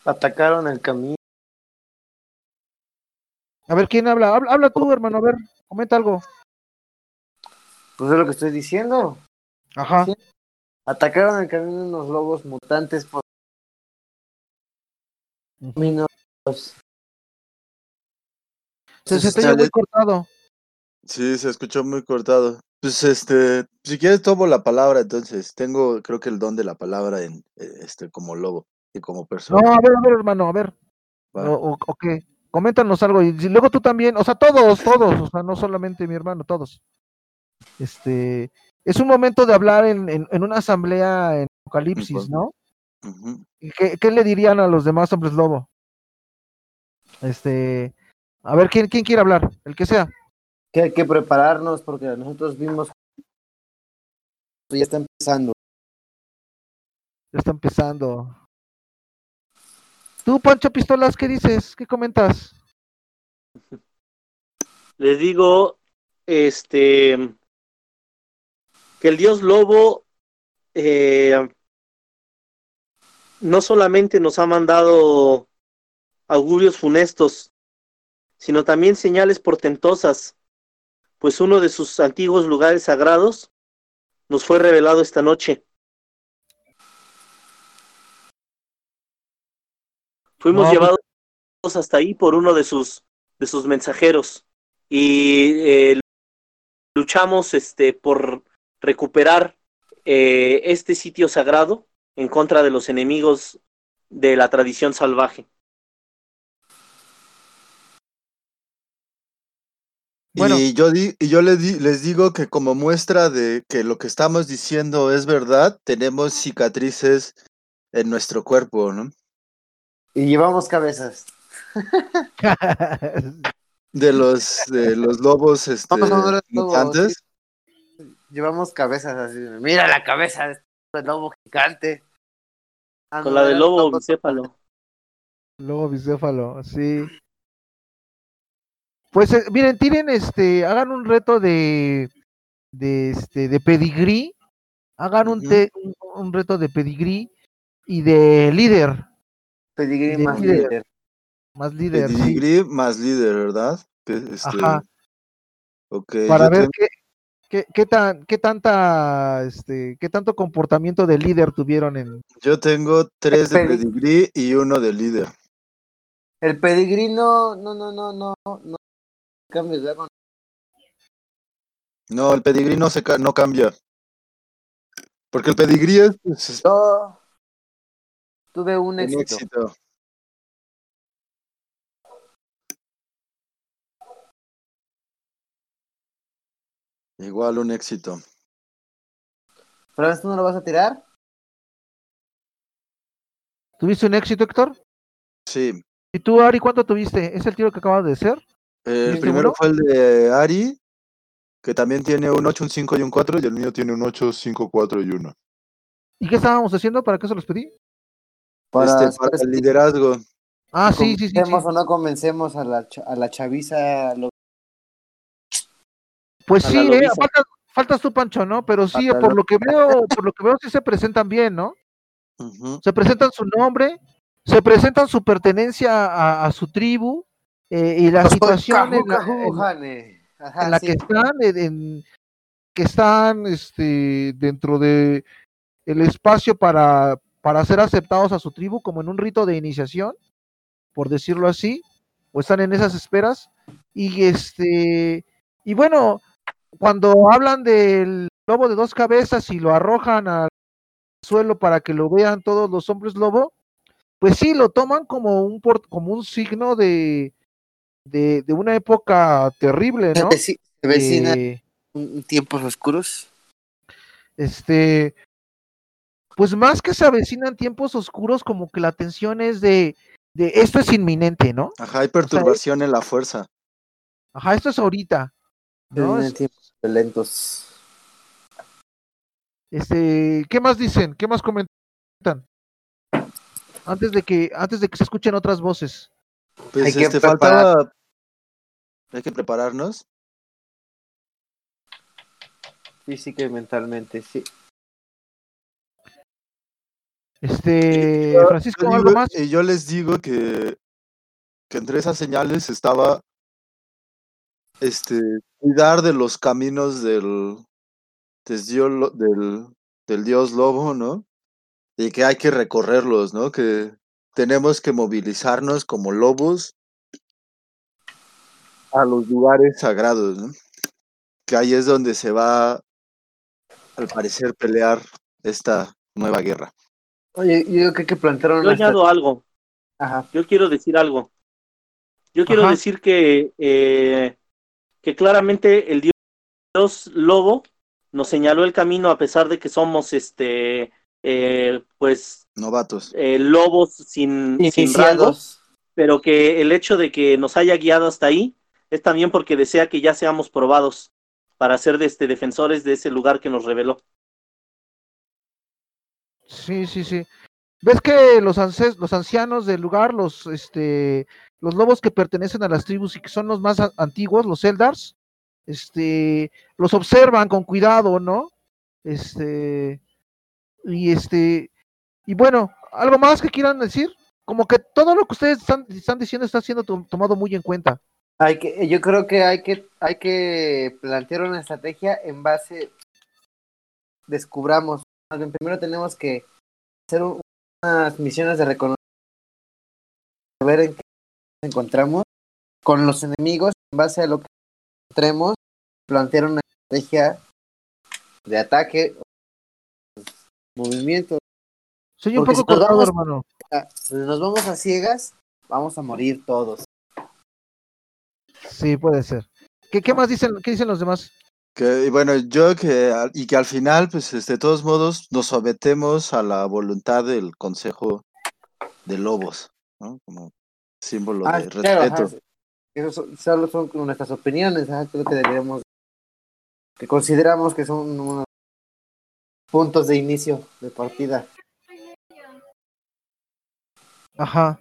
atacaron el camino. a ver quién habla. Habla, habla tú, hermano, a ver, comenta algo. Pues es lo que estoy diciendo. Ajá. Sí. Atacaron el camino unos lobos mutantes por caminos. Se, se te Sale- oye muy cortado. Sí, se escuchó muy cortado. Pues este, si quieres tomo la palabra, entonces, tengo, creo que el don de la palabra en, eh, este, como lobo y como No, persona. a ver, a ver, hermano, a ver. O, o-. Coméntanos algo. Y luego tú también, o sea, todos, todos, o sea, no solamente mi hermano, todos. Este, es un momento de hablar en, en, en una asamblea en Apocalipsis, ¿no? ¿Y ¿Qué, qué le dirían a los demás hombres lobo? Este, a ver, ¿quién, quién quiere hablar? El que sea. Que hay que prepararnos porque nosotros vimos ya está empezando. Ya está empezando. Tú, Pancho Pistolas, ¿qué dices? ¿Qué comentas? Les digo, este, que el dios lobo eh, no solamente nos ha mandado augurios funestos, sino también señales portentosas, pues uno de sus antiguos lugares sagrados nos fue revelado esta noche. Fuimos No, pues- llevados hasta ahí por uno de sus de sus mensajeros y eh, luchamos este por recuperar eh, este sitio sagrado en contra de los enemigos de la tradición salvaje. Bueno. Y yo, di- y yo les, di- les digo que como muestra de que lo que estamos diciendo es verdad, tenemos cicatrices en nuestro cuerpo, ¿no? Y llevamos cabezas. [LAUGHS] De los, de los lobos este, llevamos cabezas así. Mira la cabeza de este lobo gigante. Ah, Con no, la del eran lobo bicéfalo. Lobo bicéfalo, sí. Pues eh, miren, tiren este, hagan un reto de de este de pedigrí, hagan un, te- un, un reto de pedigrí y de líder, Pedigrí de más líder. líder. más líder, sí. Pedigree más líder, ¿verdad? Que, este, Ajá. Ok, para ver tengo- qué, qué, qué tan, qué tanta, este, qué tanto comportamiento de líder tuvieron en. yo tengo tres de Pedi- pedigree y uno de líder. El pedigrí no, no, no, no, no, no. Cambios, ¿verdad? No, el pedigree no, se ca- no cambia. Porque el pedigree es, pues, es Yo tuve un un éxito. éxito. Igual un éxito. Franz, ¿tú no lo vas a tirar? ¿Tuviste un éxito, Héctor? Sí. ¿Y tú, Ari, cuánto tuviste? ¿Es el tiro que acabas de hacer? El ¿Y primero seguro? fue el de Ari, que también tiene un 8, un 5 y un 4, y el mío tiene un 8, 5, 4 y 1. ¿Y qué estábamos haciendo? ¿Para qué se los pedí? Para, Este, para el liderazgo. Ah, sí, sí, sí. sí. ¿Convencemos o no convencemos a la, a la chaviza? Lo- Pues a sí, eh, faltas, faltas tú, Pancho, ¿no? Pero sí, A la por lo que veo, por lo que veo, sí se presentan bien, ¿no? Ujú. Se presentan su nombre, se presentan su pertenencia a, a su tribu eh, y la situación en la, en- Cajujane. Ajá, en la sí. que están, en, que están este, dentro de el espacio para, para ser aceptados a su tribu, como en un rito de iniciación, por decirlo así, o están en esas esperas. Y este, y bueno, cuando hablan del lobo de dos cabezas y lo arrojan al suelo para que lo vean todos los hombres lobo, pues sí, lo toman como un como un signo de, de, de una época terrible, ¿no? se vecina Eh, tiempos oscuros. este, pues más que se avecinan tiempos oscuros, como que la tensión es de, de esto es inminente, ¿no? Ajá, hay perturbación en la fuerza. Ajá, esto es ahorita, ¿no? Es- tiempos violentos. Este, ¿qué más dicen? ¿Qué más comentan? Antes de que, antes de que se escuchen otras voces. Pues Hay que este preparar- faltaba. Hay que prepararnos. Física y mentalmente, sí. Este, Francisco, yo ¿algo digo- más? Y yo les digo que, que entre esas señales estaba este cuidar de los caminos del, del dios lobo, ¿no? Y que hay que recorrerlos, ¿no? Que tenemos que movilizarnos como lobos a los lugares sagrados, ¿no? Que ahí es donde se va, al parecer, pelear esta nueva guerra. Oye, yo creo que hay que plantear Yo una añado algo. Ajá. Yo quiero decir algo. Yo quiero Ajá. decir que, eh, que claramente el dios, dios lobo nos señaló el camino a pesar de que somos este eh, pues Novatos. eh, lobos sin, sin rango, Iniciados. pero que el hecho de que nos haya guiado hasta ahí es también porque desea que ya seamos probados para ser de este, defensores de ese lugar que nos reveló. Sí, sí, sí. ¿Ves que los, ances- los ancianos del lugar, los, este, los lobos que pertenecen a las tribus y que son los más antiguos, los Eldars, este, los observan con cuidado, ¿no? Este, y este, y bueno, ¿algo más que quieran decir? Como que todo lo que ustedes están, están diciendo está siendo to- tomado muy en cuenta. Hay que, yo creo que hay que, hay que plantear una estrategia en base, descubramos, primero tenemos que hacer un- unas misiones de reconocimiento, ver en qué nos encontramos con los enemigos, en base a lo que encontremos, plantear una estrategia de ataque, movimiento. Soy un Porque poco si nos cortado, vamos- hermano. Si nos vamos a ciegas, vamos a morir todos. Sí, puede ser. ¿Qué, qué más dicen, qué dicen los demás? Que, y bueno, yo que, al- y que al final, pues, este, de todos modos, nos sometemos a la voluntad del Consejo de Lobos, ¿no? Como símbolo Ah, de claro, respeto. ajá, Esos son- solo son nuestras opiniones, ajá, creo que deberíamos que consideramos que son unos puntos de inicio de partida. Ajá.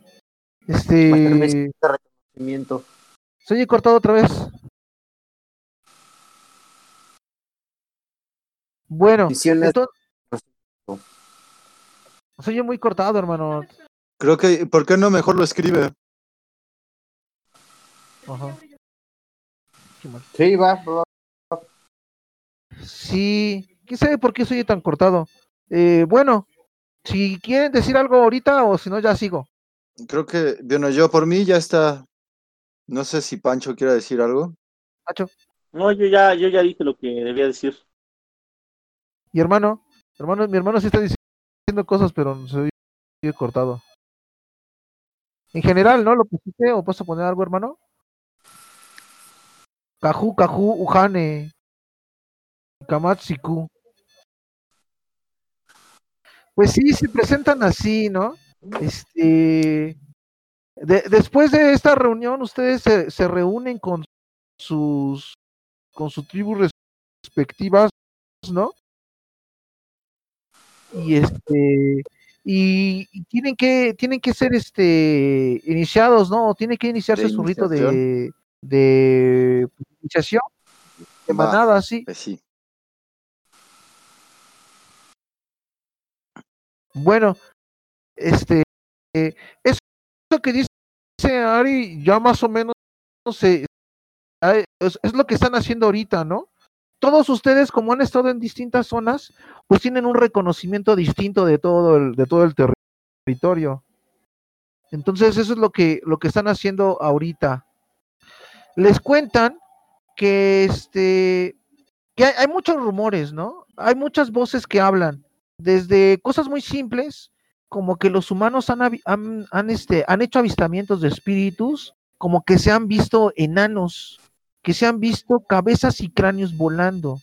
Este. reconocimiento. Se oye cortado otra vez. Bueno, entonces. Se oye muy cortado, hermano. Creo que, ¿por qué no mejor lo escribe? Ajá. Qué mal. Sí, va, va. Sí, quién sabe por qué se oye tan cortado. Eh, bueno, si quieren decir algo ahorita o si no, ya sigo. Creo que, bueno, yo por mí ya está. No sé si Pancho quiere decir algo. Nacho. No, yo ya, yo ya dije lo que debía decir. Y hermano, hermano, mi hermano sí está diciendo cosas, pero se oye cortado. En general, ¿no? ¿Lo pusiste o puedes poner algo, hermano? Caju, Caju, Ujane. Kamatsiku. Pues sí, se presentan así, ¿no? Este. de- después de esta reunión, ustedes se, se reúnen con sus. con sus tribus respectivas, ¿no? y este y, y tienen que tienen que ser este iniciados no tiene que iniciarse su rito de de iniciación de manada sí Pues sí. Bueno este eh, eso que dice Ari ya más o menos es, es lo que están haciendo ahorita no todos ustedes como han estado en distintas zonas pues tienen un reconocimiento distinto de todo el de todo el terri- territorio. Entonces eso es lo que lo que están haciendo ahorita. Les cuentan que este que hay muchos rumores no hay muchas voces que hablan desde cosas muy simples como que los humanos han, han, este, han hecho avistamientos de espíritus como que se han visto enanos que se han visto cabezas y cráneos volando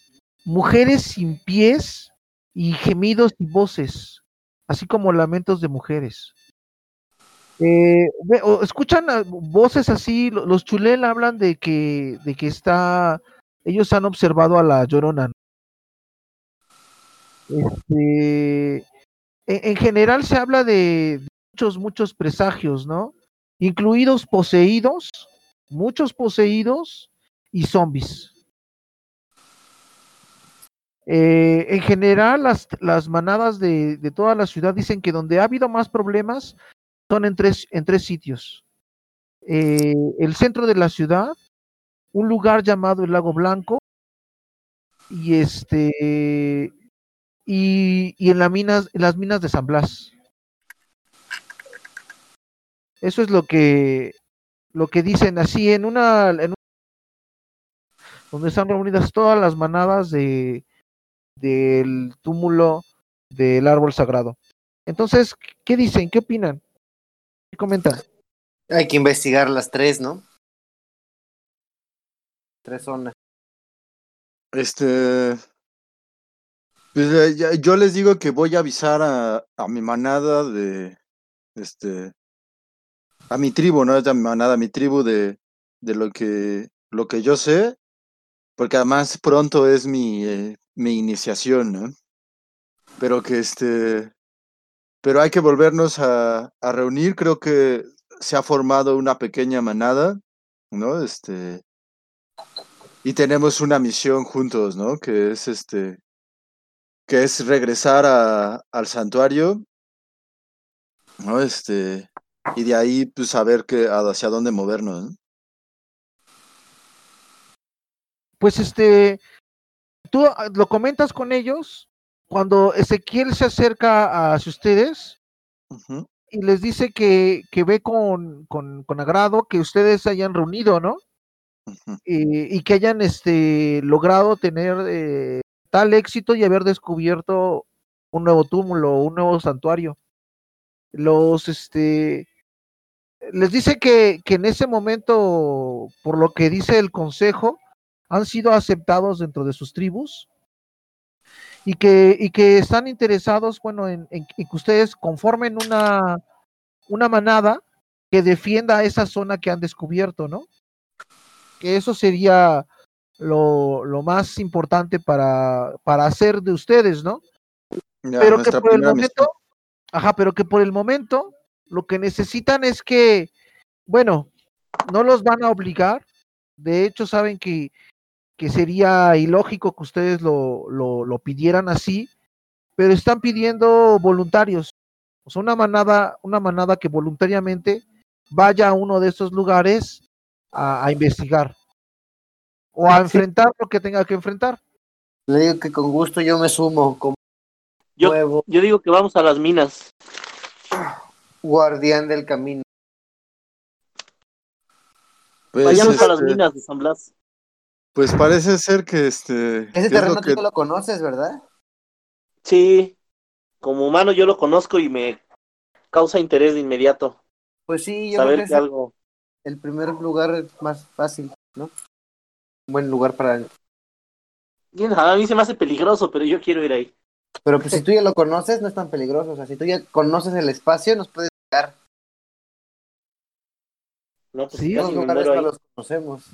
mujeres sin pies y gemidos y voces, así como lamentos de mujeres. Eh, escuchan voces así, lo- los chulel hablan de que, de que está, ellos han observado a la llorona. Este, en, en general se habla de muchos, muchos presagios, ¿no? Incluidos poseídos, muchos poseídos y zombies. Eh, en general, las, las manadas de, de toda la ciudad dicen que donde ha habido más problemas son en tres, en tres sitios. Eh, el centro de la ciudad, un lugar llamado el Lago Blanco, y este y, y en, la minas, en las minas de San Blas. Eso es lo que lo que dicen así en una en un- donde están reunidas todas las manadas de del túmulo del árbol sagrado. Entonces, ¿qué dicen? ¿Qué opinan? ¿Qué comentan? Hay que investigar las tres, ¿no? Tres zonas. Este. Pues, eh, yo les digo que voy a avisar a, a mi manada de. Este. A mi tribu, no a mi manada, mi tribu de, de lo que lo que yo sé. Porque además pronto es mi, eh, mi iniciación, ¿no? Pero que este. Pero hay que volvernos a, a reunir. Creo que se ha formado una pequeña manada, ¿no? Este. Y tenemos una misión juntos, ¿no? Que es este. Que es regresar a, al santuario. ¿No? Este. Y de ahí, pues, saber que, hacia dónde movernos, ¿no? Pues este, tú ah, lo comentas con ellos cuando Ezequiel se acerca hacia ustedes y les dice que, que ve con, con, con agrado que ustedes se hayan reunido, ¿no? y que hayan este logrado tener eh, tal éxito y haber descubierto un nuevo túmulo, un nuevo santuario. Los este les dice que, que en ese momento, por lo que dice el consejo, han sido aceptados dentro de sus tribus y que, y que están interesados, bueno, en, que ustedes conformen una, una manada que defienda esa zona que han descubierto, ¿no? Que eso sería lo, lo más importante para, para hacer de ustedes, ¿no? Ya, pero que por el momento, ajá, pero que por el momento lo que necesitan es que, bueno, no los van a obligar. De hecho, saben que, que sería ilógico que ustedes lo, lo, lo pidieran así, pero están pidiendo voluntarios. O sea, una manada, una manada que voluntariamente vaya a uno de esos lugares a, a investigar o a [LAUGHS] enfrentar lo que tenga que enfrentar. Le digo que con gusto yo me sumo como Yo, nuevo yo digo que vamos a las minas. guardián del camino. Pues, Vayamos a las este, minas de San Blas. pues parece ser que este. Ese que es terreno lo tú que- no lo conoces, ¿verdad? Sí, como humano yo lo conozco y me causa interés de inmediato. Pues sí, yo Saber creo que que es algo. el primer lugar es más fácil, ¿no? Buen lugar para... Bien, A mí se me hace peligroso, pero yo quiero ir ahí. Pero pues si tú ya lo conoces, no es tan peligroso. O sea, si tú ya conoces el espacio, nos puedes llegar. No, pues Sí, Los casi me lugares muero no ahí. los conocemos.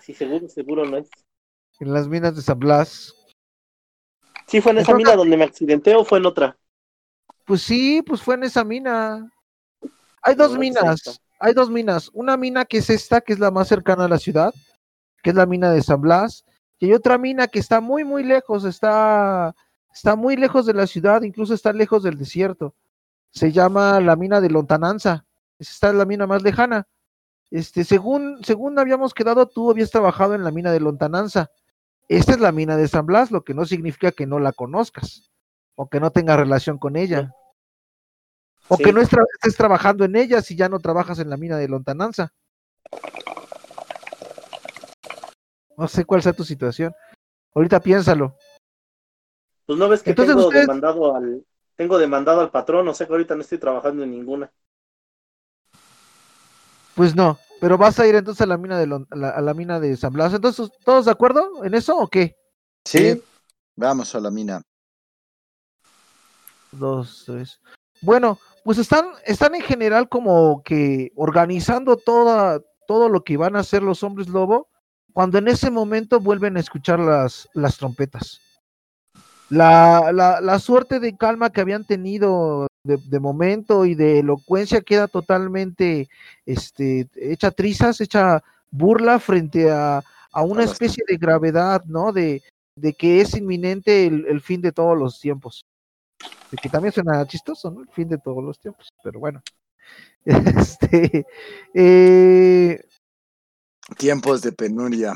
Sí, seguro, seguro no es. En las minas de San Blas. ¿Sí fue en esa mina donde me accidenté o fue en otra? Pues sí, pues fue en esa mina. Hay dos No, minas, hay dos minas. Una mina que es esta, que es la más cercana a la ciudad, que es la mina de San Blas. Y hay otra mina que está muy, muy lejos, está, está muy lejos de la ciudad, incluso está lejos del desierto. Se llama la mina de Lontananza. Esta es la mina más lejana. Este, según, según habíamos quedado, tú habías trabajado en la mina de Lontananza. Esta es la mina de San Blas, lo que no significa que no la conozcas o que no tengas relación con ella. O Sí. que no estés trabajando en ella si ya no trabajas en la mina de Lontananza. No sé cuál sea tu situación. Ahorita piénsalo. Pues no ves que Entonces tengo ustedes- demandado al tengo demandado al patrón, o sea que ahorita no estoy trabajando en ninguna. Pues no, pero vas a ir entonces a la mina de Lon- a la, a la mina de San Blas. Entonces, ¿todos de acuerdo en eso o qué? Sí. Vamos a la mina. Dos, tres. Bueno, pues están, están en general como que organizando toda, todo lo que van a hacer los hombres lobo, cuando en ese momento vuelven a escuchar las, las trompetas. La, la, la suerte de calma que habían tenido de, de momento y de elocuencia queda totalmente este, hecha trizas, hecha burla frente a, a una especie de gravedad, ¿no? De, de que es inminente el, el fin de todos los tiempos. De que también suena chistoso, ¿no? El fin de todos los tiempos, pero bueno. [LAUGHS] Este, eh, Tiempos de penuria.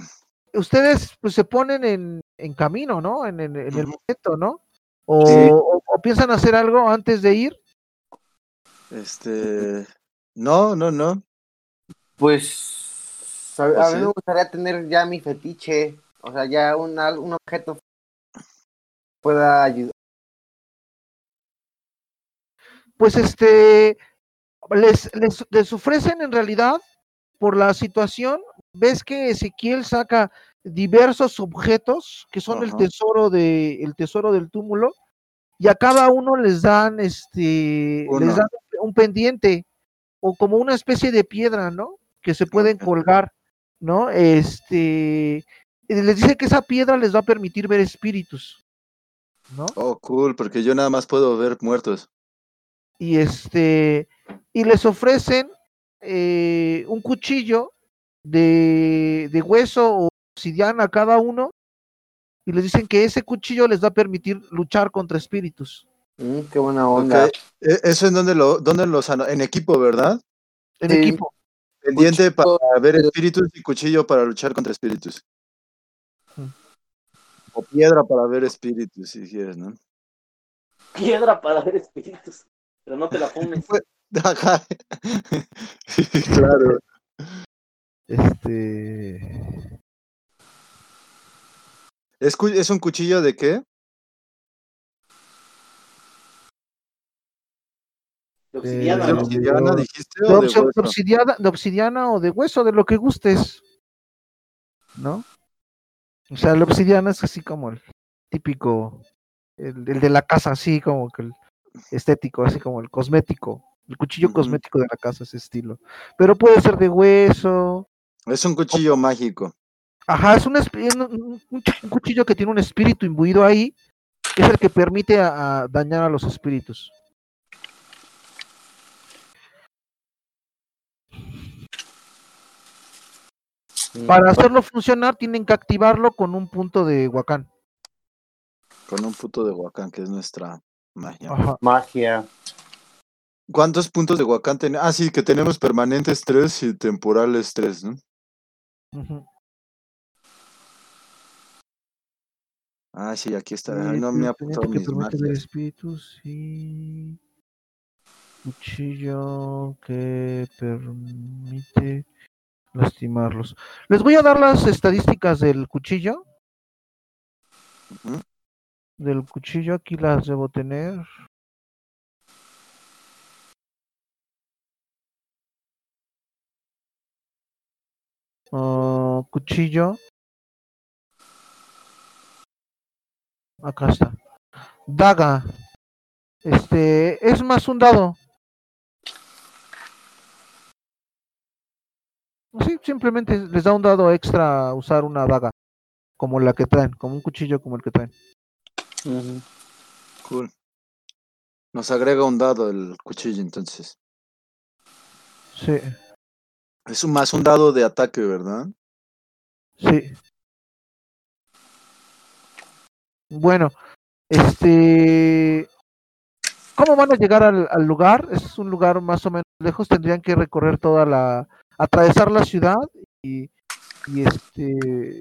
ustedes pues se ponen en, en camino, ¿no? En, en- en el momento, ¿no? O, Sí. o- o piensan hacer algo antes de ir. Este. No, no, no. Pues a, a Pues mí sí. me gustaría tener ya mi fetiche. O sea, ya un, al- un objeto pueda ayudar. Pues este, les, les, les ofrecen en realidad por la situación, ves que Ezequiel saca diversos objetos que son el tesoro de el tesoro del túmulo y a cada uno les dan este les dan un pendiente o como una especie de piedra, ¿no? Que se pueden colgar, ¿no? Este les dice que esa piedra les va a permitir ver espíritus, ¿no? Oh, cool, porque yo nada más puedo ver muertos. y este y les ofrecen eh, un cuchillo de, de hueso o obsidiana a cada uno y les dicen que ese cuchillo les va a permitir luchar contra espíritus Mm, qué buena onda. E- Eso en donde lo, donde los en equipo, ¿verdad? en Sí. equipo. Pendiente Cuchillo, para ver espíritus y cuchillo para luchar contra espíritus. Mm. O piedra para ver espíritus, si quieres, ¿no? Piedra para ver espíritus. Pero no te la [LAUGHS] pones. Ajá. [LAUGHS] Sí, claro. Este ¿Es, ¿Es un cuchillo de qué? De Eh, obsidiana, ¿De ¿no? obsidiana de- dijiste de, o de hueso? obsidiana, de obsidiana o de hueso, de lo que gustes, ¿no? O sea, la obsidiana es así como el típico, el, el de la casa, así como que el estético, así como el cosmético, el cuchillo cosmético de la casa, ese estilo. Pero puede ser de hueso, Es un cuchillo mágico. Ajá, es un, espi- un- un- un ch- un cuchillo que tiene un espíritu imbuido ahí, que es el que permite a- a dañar a los espíritus. Para hacerlo funcionar, tienen que activarlo con un punto de Huacán. Con un puto de Huacán, que es nuestra magia. Ajá. Magia. ¿Cuántos puntos de Huacán tenemos? Ah, sí, que tenemos permanentes 3 y temporales 3, ¿no? Ujú. Ah, sí, aquí está. Ay, no me ha apuntado mis espíritus y cuchillo que permite lastimarlos. Les voy a dar las estadísticas del cuchillo. Del cuchillo aquí las debo tener. Ah, cuchillo. Acá está. Daga. Este, es más un dado. Sí, simplemente les da un dado extra usar una daga. Como la que traen, como un cuchillo como el que traen. Cool. Nos agrega un dado el cuchillo, entonces. Sí, Es un más un dado de ataque, ¿verdad? sí. Bueno, este, ¿cómo van a llegar al, al lugar? Es un lugar más o menos lejos. Tendrían que recorrer toda la, atravesar la ciudad y, y este,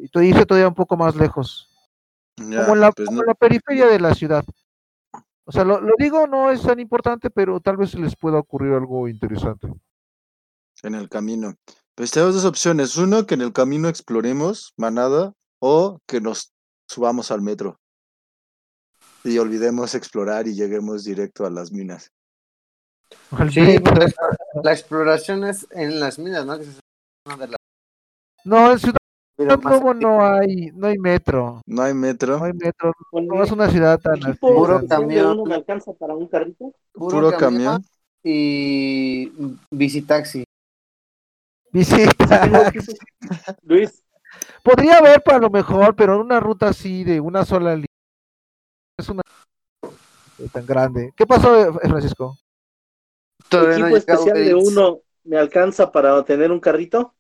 y irse todavía un poco más lejos. Ya, como en la, pues como no- en la periferia de la ciudad. O sea, lo, lo digo, no es tan importante, pero tal vez les pueda ocurrir algo interesante. En el camino. Pues tenemos dos opciones. Uno, que en el camino exploremos Manada o que nos subamos al metro. Y olvidemos explorar y lleguemos directo a las minas. Sí, pues, la, exploración es en las minas, ¿no? Que es una de las- No, en Ciudad pero Lobo no hay, no hay metro. No hay metro. No hay metro. No es una ciudad tan Puro camión. uno alcanza para un carrito. Puro camión. y visitaxi. Visita. [LAUGHS] Luis, Podría haber para lo mejor, pero en una ruta así de una sola línea. Es una tan grande. ¿Qué pasó, Francisco? Todavía no equipo especial de uno me alcanza para tener un carrito.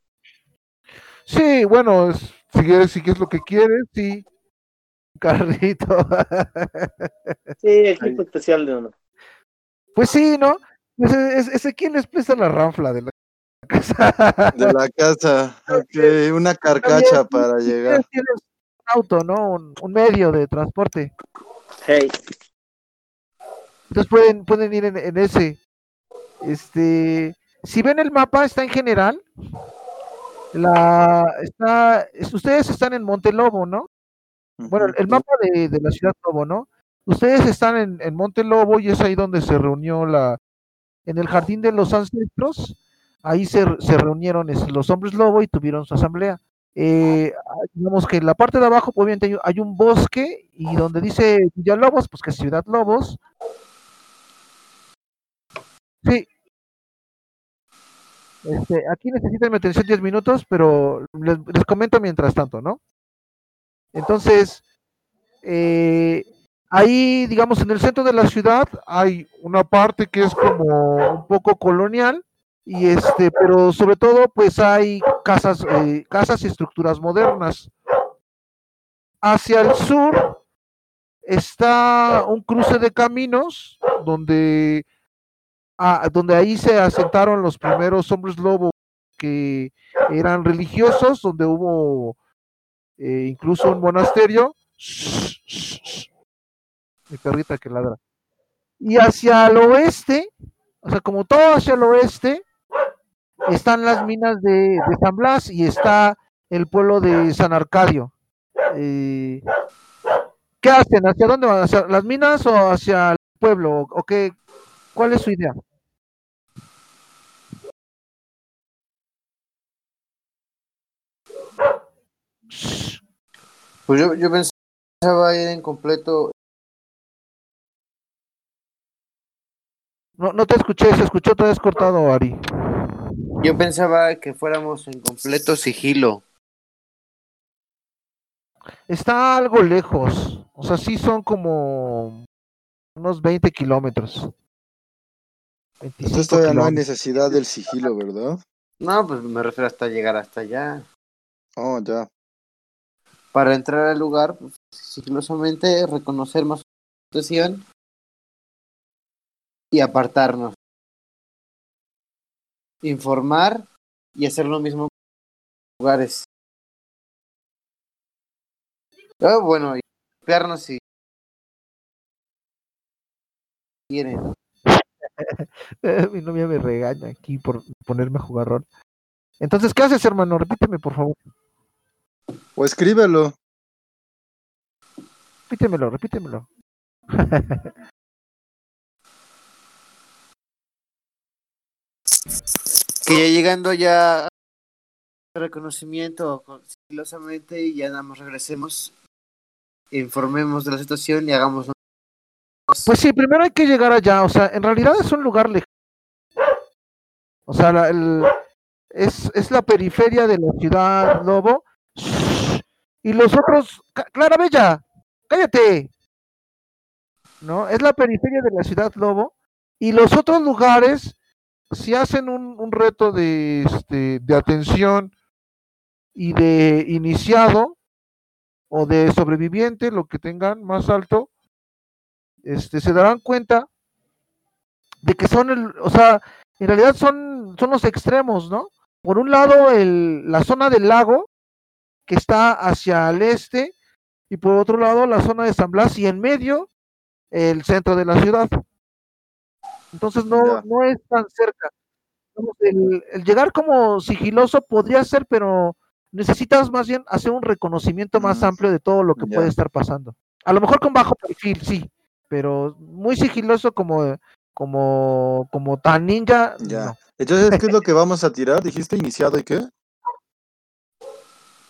Sí, bueno, es- si quieres, si es lo que quieres, sí. Un Carrito. [LAUGHS] Sí, equipo especial de uno. Pues sí, ¿no? Pues es, ese quién les presta la ranfla de la casa. De la casa. Ok, una carcacha También, para llegar. tienes un auto, ¿no? Un, un medio de transporte. Hey, Entonces pueden, pueden ir en, en ese. Este, si ven el mapa, está en general. La, está, es- ustedes están en Monte Lobo, ¿no? Bueno, el, el mapa de, de la ciudad Lobo, ¿no? Ustedes están en, en Monte Lobo y es ahí donde se reunió la, en el jardín de los ancestros. Ahí se, se reunieron los hombres lobo y tuvieron su asamblea. Eh, digamos que en la parte de abajo, obviamente, hay un bosque y donde dice Villalobos, pues que es Ciudad Lobos. Sí. Este, aquí necesitan mi atención 10 minutos, pero les, les comento mientras tanto, ¿no? Entonces, eh, ahí, digamos, en el centro de la ciudad hay una parte que es como un poco colonial, y este, pero sobre todo, pues hay casas, eh, casas y estructuras modernas. Hacia el sur está un cruce de caminos donde, ah, donde ahí se asentaron los primeros hombres lobo que eran religiosos, donde hubo eh, incluso un monasterio. Mi perrita que ladra. Y hacia el oeste, o sea, como todo hacia el oeste, están las minas de, de San Blas y está el pueblo de San Arcadio. Eh, ¿Qué hacen? ¿Hacia dónde van? ¿Hacia las minas o hacia el pueblo? ¿O qué? ¿Cuál es su idea? Pues yo, yo pensaba ir en completo. No, no te escuché, se escuchó todo cortado, Ari. Yo pensaba que fuéramos en completo sigilo. Está algo lejos. O sea, sí son como unos 20 kilómetros. 25 Entonces todavía no hay necesidad del sigilo, ¿verdad? No, pues me refiero hasta llegar hasta allá. Oh, ya. Para entrar al lugar, pues, sigilosamente reconocer más la situación y apartarnos. Informar y hacer lo mismo con lugares. Ah, bueno, y limpiarnos si quieren. [LAUGHS] Mi novia me regaña aquí por ponerme a jugar rol. Entonces, ¿qué haces, hermano? Repíteme, por favor. O escríbelo. Repítemelo, repítemelo. [LAUGHS] Que ya llegando ya al reconocimiento con- sigilosamente y ya nada más regresemos, informemos de la situación y hagamos. Pues sí, primero hay que llegar allá. O sea, en realidad es un lugar lejano. O sea, la- el- es, es la periferia de la ciudad, Lobo. Y los otros, Clara Bella, cállate. ¿No? Es la periferia de la ciudad, Lobo. Y los otros lugares, si hacen un, un reto de, este, de atención y de iniciado o de sobreviviente, lo que tengan más alto, este, se darán cuenta de que son el, o sea, en realidad son, son los extremos, ¿no? Por un lado, el, la zona del lago, que está hacia el este, y por otro lado, la zona de San Blas, y en medio, el centro de la ciudad. Entonces no, Ya. no es tan cerca. El, el llegar como sigiloso podría ser, pero necesitas más bien hacer un reconocimiento más Mm, amplio de todo lo que ya. puede estar pasando. A lo mejor con bajo perfil, sí, pero muy sigiloso como, como, como tan ninja, Ya. no. Entonces, ¿qué es lo [LAUGHS] que vamos a tirar? ¿Dijiste iniciado y qué?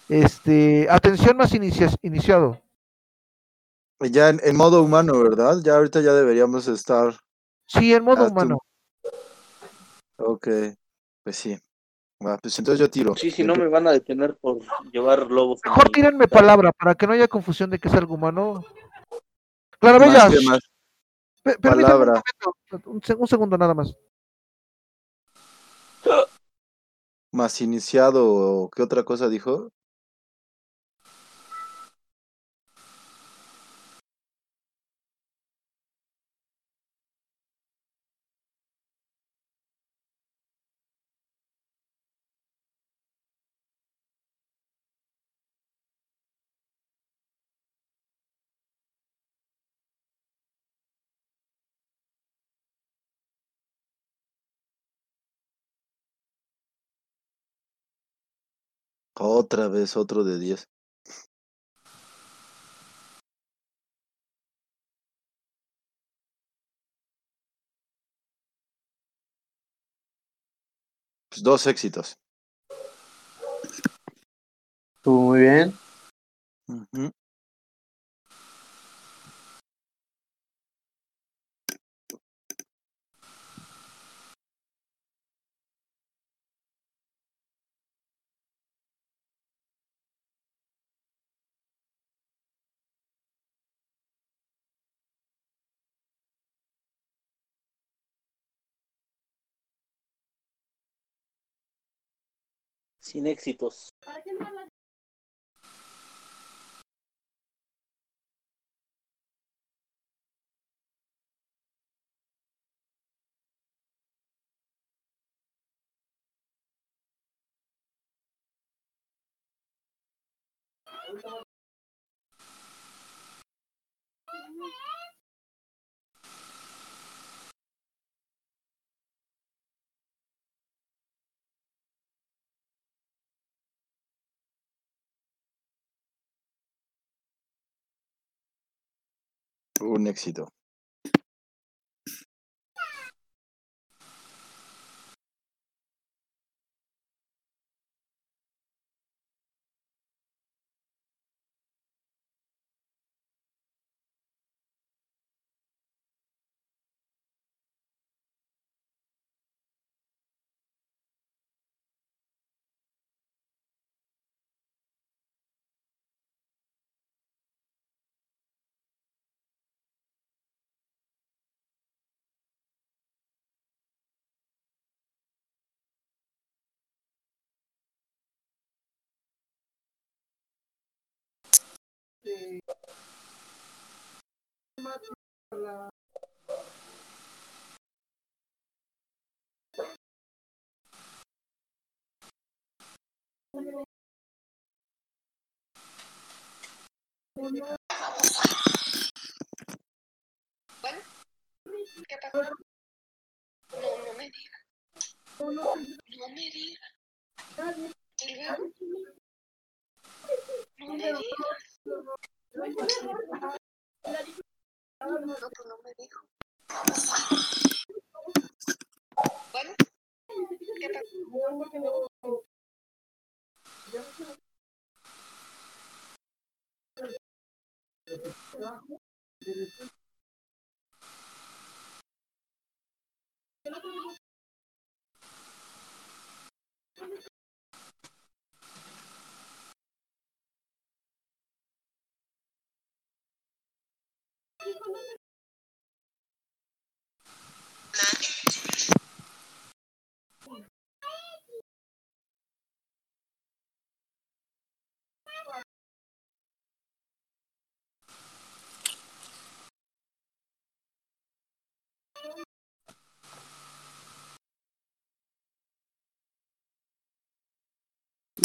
Este, atención más inicia- iniciado. Ya en, en modo humano, ¿verdad? Ya ahorita ya deberíamos estar. Sí, en modo Ah, tú- humano. Ok. Pues sí. Va, pues entonces yo tiro. Sí, si no me van a detener por llevar lobos. Mejor tírenme palabra para que no haya confusión de que es algo humano. Clara Más Bella, que más. pe- permíteme un palabra. momento, un, un segundo nada más. Más iniciado, ¿qué otra cosa dijo? Otra vez otro de 10. Pues dos éxitos. Estuvo muy bien. Sin éxitos. Un éxito. ¿Qué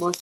most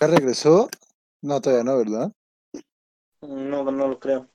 ¿Ya regresó? No, todavía no, ¿verdad? No, no lo creo.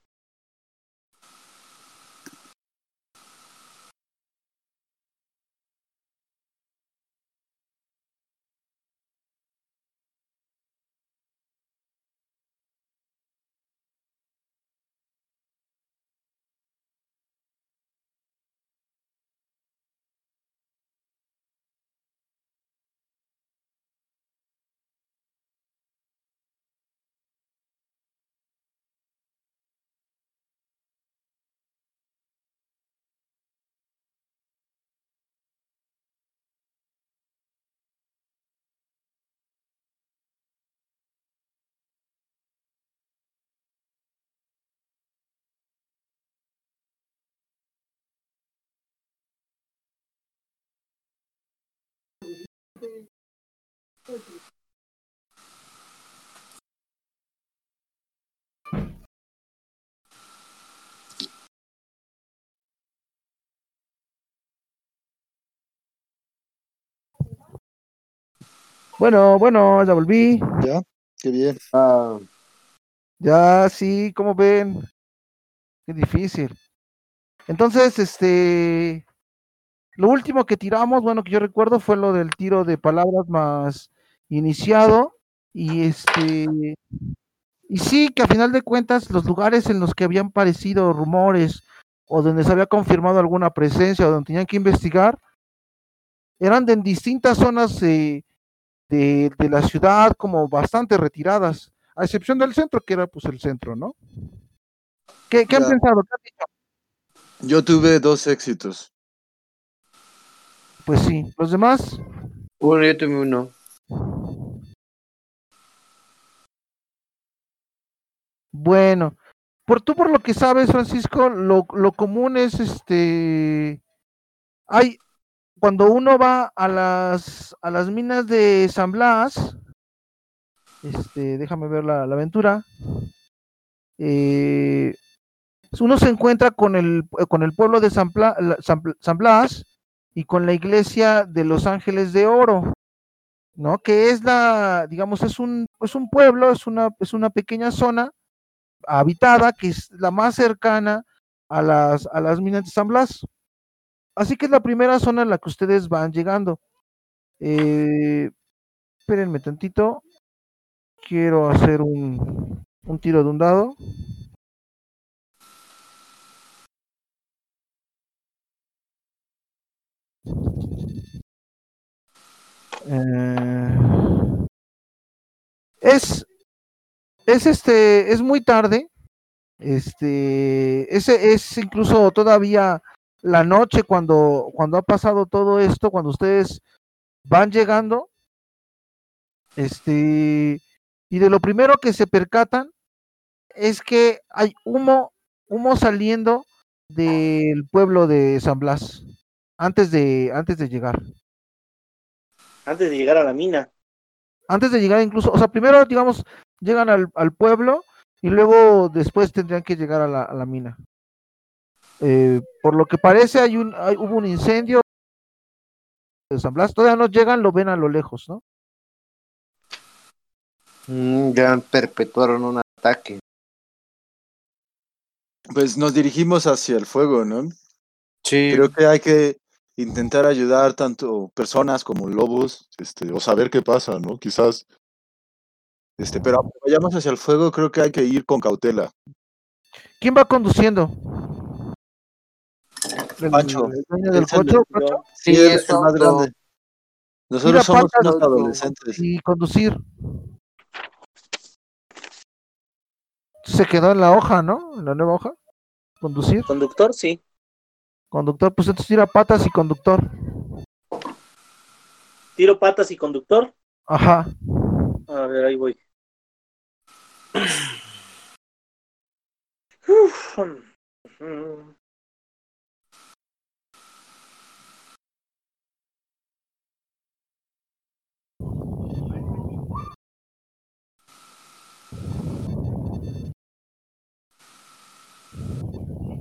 Bueno, bueno, ya volví. ¿Ya? Qué bien. Ah, Ya, sí, ¿cómo ven? Qué difícil. Entonces, este, lo último que tiramos, bueno, que yo recuerdo fue lo del tiro de palabras más iniciado y este, y sí, que a final de cuentas los lugares en los que habían parecido rumores o donde se había confirmado alguna presencia o donde tenían que investigar, eran de en distintas zonas eh, de, de la ciudad como bastante retiradas, a excepción del centro, que era pues el centro, ¿no? ¿Qué, qué han Ya. pensado? ¿Qué han dicho? Yo tuve dos éxitos. Pues sí, los demás, uno, yo tuve uno. Bueno, por tú por lo que sabes, Francisco, lo, lo común es este, hay, cuando uno va a las, a las minas de San Blas, este, déjame ver la, la aventura, eh, uno se encuentra con el, con el pueblo de San, San San Blas y con la iglesia de los Ángeles de Oro, ¿no? Que es la, digamos, es un, es un pueblo, es una, es una pequeña zona habitada que es la más cercana a las, a las minas de San Blas. Así que es la primera zona en la que ustedes van llegando. Eh, espérenme tantito. Quiero hacer un, un tiro de un dado. Eh, es, es este, es muy tarde. Este, ese es incluso todavía la noche cuando, cuando ha pasado todo esto, cuando ustedes van llegando. Este, y de lo primero que se percatan es que hay humo, humo saliendo del pueblo de San Blas antes de, antes de llegar. Antes de llegar a la mina. antes de llegar incluso, o sea, primero, digamos, llegan al, al pueblo y luego después tendrían que llegar a la, a la mina. Eh, por lo que parece, hay un, hay- hubo un incendio de San Blas, todavía no llegan, lo ven a lo lejos, ¿no? Mm, ya perpetuaron un ataque. Pues nos dirigimos hacia el fuego, ¿no? Sí. Creo que hay que intentar ayudar tanto personas como lobos, este, o saber qué pasa, ¿no? Quizás. Este, pero aunque vayamos hacia el fuego, creo que hay que ir con cautela. ¿Quién va conduciendo? ¿El, Pancho, el dueño el del coche? Sí, es el más otro. grande. Nosotros Mira, somos unos adolescentes. Y conducir. Se quedó en la hoja, ¿no? En la nueva hoja. Conducir. Conductor, sí. Conductor, pues entonces tira patas y conductor. Tiro patas y conductor. Ajá. A ver, ahí voy. Uf.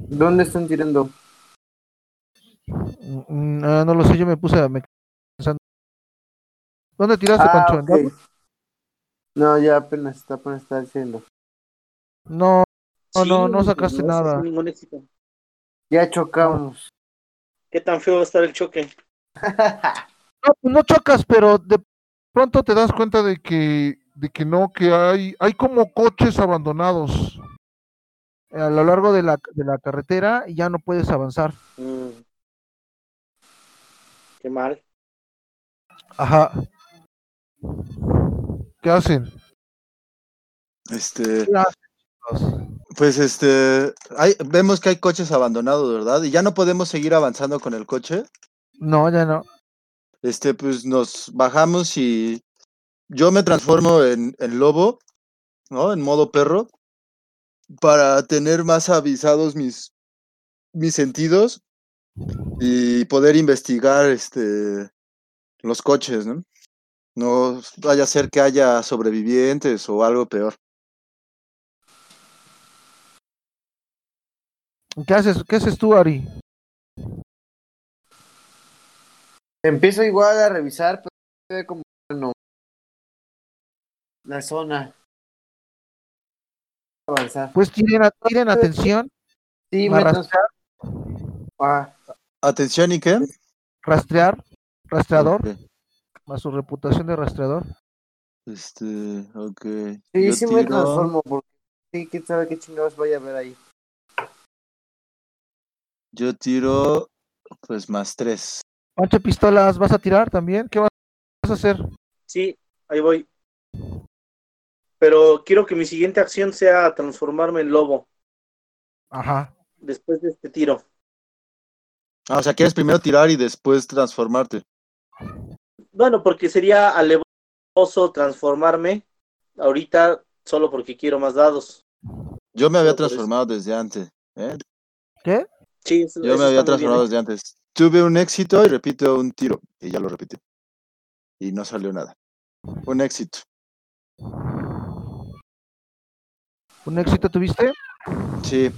¿Dónde están tirando? Mm, mm, ah, no lo sé, yo me puse a me pensando. ¿Dónde tiraste, Ah, Pancho? ¿En ok. Dallas? No, ya apenas está, apenas está diciendo. No, No, no, no Sí, sacaste no nada. ningún éxito. Ya chocamos. ¿Qué tan feo va a estar el choque? no, pues no chocas, pero de pronto te das cuenta de que, de que no, que hay, hay como coches abandonados a lo largo de la, de la carretera y ya no puedes avanzar. Mm. Qué mal. Ajá. ¿Qué hacen? Este, ¿Qué hacen, pues este, hay, vemos que hay coches abandonados, ¿verdad? Y ya no podemos seguir avanzando con el coche. No, ya no. Este, pues nos bajamos y yo me transformo en, en lobo, ¿no? En modo perro, para tener más avisados mis, mis sentidos y poder investigar este, los coches, ¿no? No vaya a ser que haya sobrevivientes o algo peor. ¿Qué haces, qué haces tú, Ari? Empiezo igual a revisar, pero se ve como no. La zona. Avanzar. Pues tienen, a- tienen atención, Sí, ¿me trans- Ah, Atención, ¿y qué? rastrear, rastreador, Ok, más su reputación de rastreador. Este, ok. sí, Yo sí me tiro- transformo porque sí, quién sabe qué chingados vaya a ver ahí. Yo tiro, pues más tres. Pancho pistolas, ¿vas a tirar también? ¿Qué vas a hacer? Sí, ahí voy. Pero quiero que mi siguiente acción sea transformarme en lobo Ajá. después de este tiro. Ah, o sea, quieres primero tirar y después transformarte. Bueno, porque sería alevoso transformarme ahorita solo porque quiero más dados. Yo me había transformado desde antes. ¿eh? ¿Qué? Sí, Yo me había transformado desde antes. Tuve un éxito y repito un tiro. Y ya lo repetí. Y no salió nada. Un éxito. ¿Un éxito tuviste? Sí.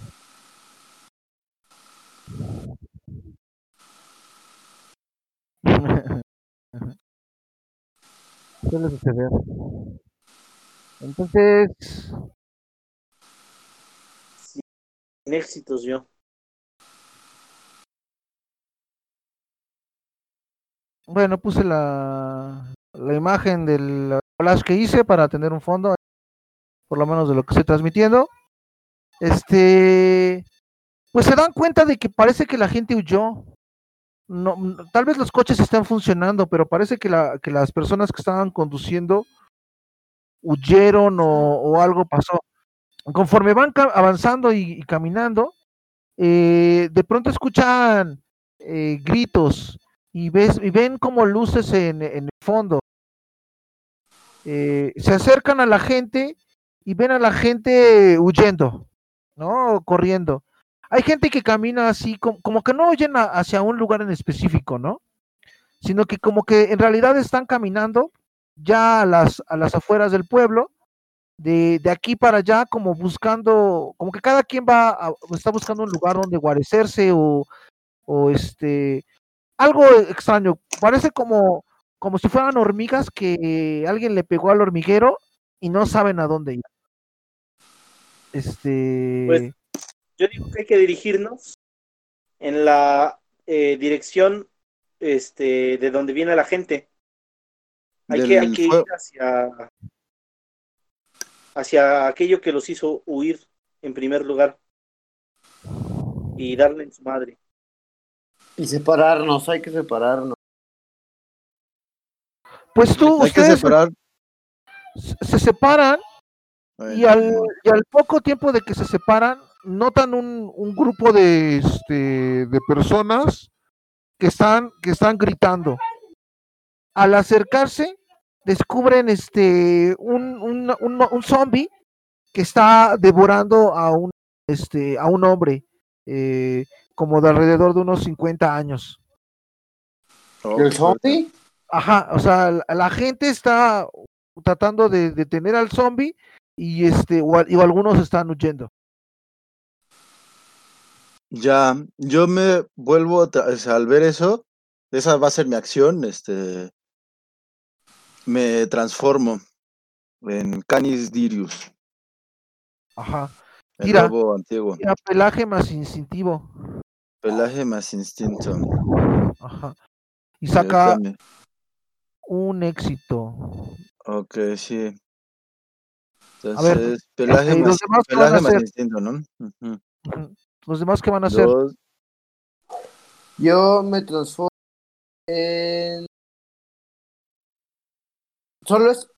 [LAUGHS] Suele suceder. Entonces, Sin éxitos yo. bueno, puse la, la imagen del collage que hice para tener un fondo, por lo menos de lo que estoy transmitiendo. Este, pues se dan cuenta de que parece que la gente huyó. No, n- tal vez los coches están funcionando, pero parece que, la, que las personas que estaban conduciendo huyeron o, algo pasó. Conforme van avanzando y, caminando, eh, de pronto escuchan eh, gritos y, ven como luces en, en el fondo. Eh, se acercan a la gente y ven a la gente huyendo, ¿no? Corriendo. Hay gente que camina así, como, como que no oyen hacia un lugar en específico, ¿no? Sino que como que en realidad están caminando ya a las, a las afueras del pueblo, de, de aquí para allá, como buscando, como que cada quien va, a- está buscando un lugar donde guarecerse o, o este, algo extraño. Parece como, como si fueran hormigas que alguien le pegó al hormiguero y no saben a dónde ir. Este, Pues, Yo digo que hay que dirigirnos en la eh, dirección este, de donde viene la gente. Hay que, hay que ir hacia, hacia aquello que los hizo huir en primer lugar y darle en su madre. Y separarnos, hay que separarnos. pues tú, Hay que ustedes separar. se- se separan y Bueno, al, y al poco tiempo de que se separan, notan un, un grupo de, este, de personas que están, que están gritando. Al acercarse, descubren este, un, un, un, un zombie que está devorando a un, este, a un hombre, eh, como de alrededor de unos 50 años. ¿El zombie? Ajá, o sea, la, la gente está tratando de detener al zombie y este, o, algunos están huyendo. Ya, yo me vuelvo o sea, al ver eso, esa va a ser mi acción, este, me transformo en Canis Dirius, Ajá. el Tira. lobo antiguo, Era pelaje más instintivo. pelaje más instinto. Ajá. Y saca un éxito. Ok, sí. ver, Entonces, pelaje este, ¿y los más, demás qué van a pelaje más hacer? instinto, ¿no? Ujú. Ujú. Los demás qué van a hacer? Dos, Yo me transformo en. Solo es.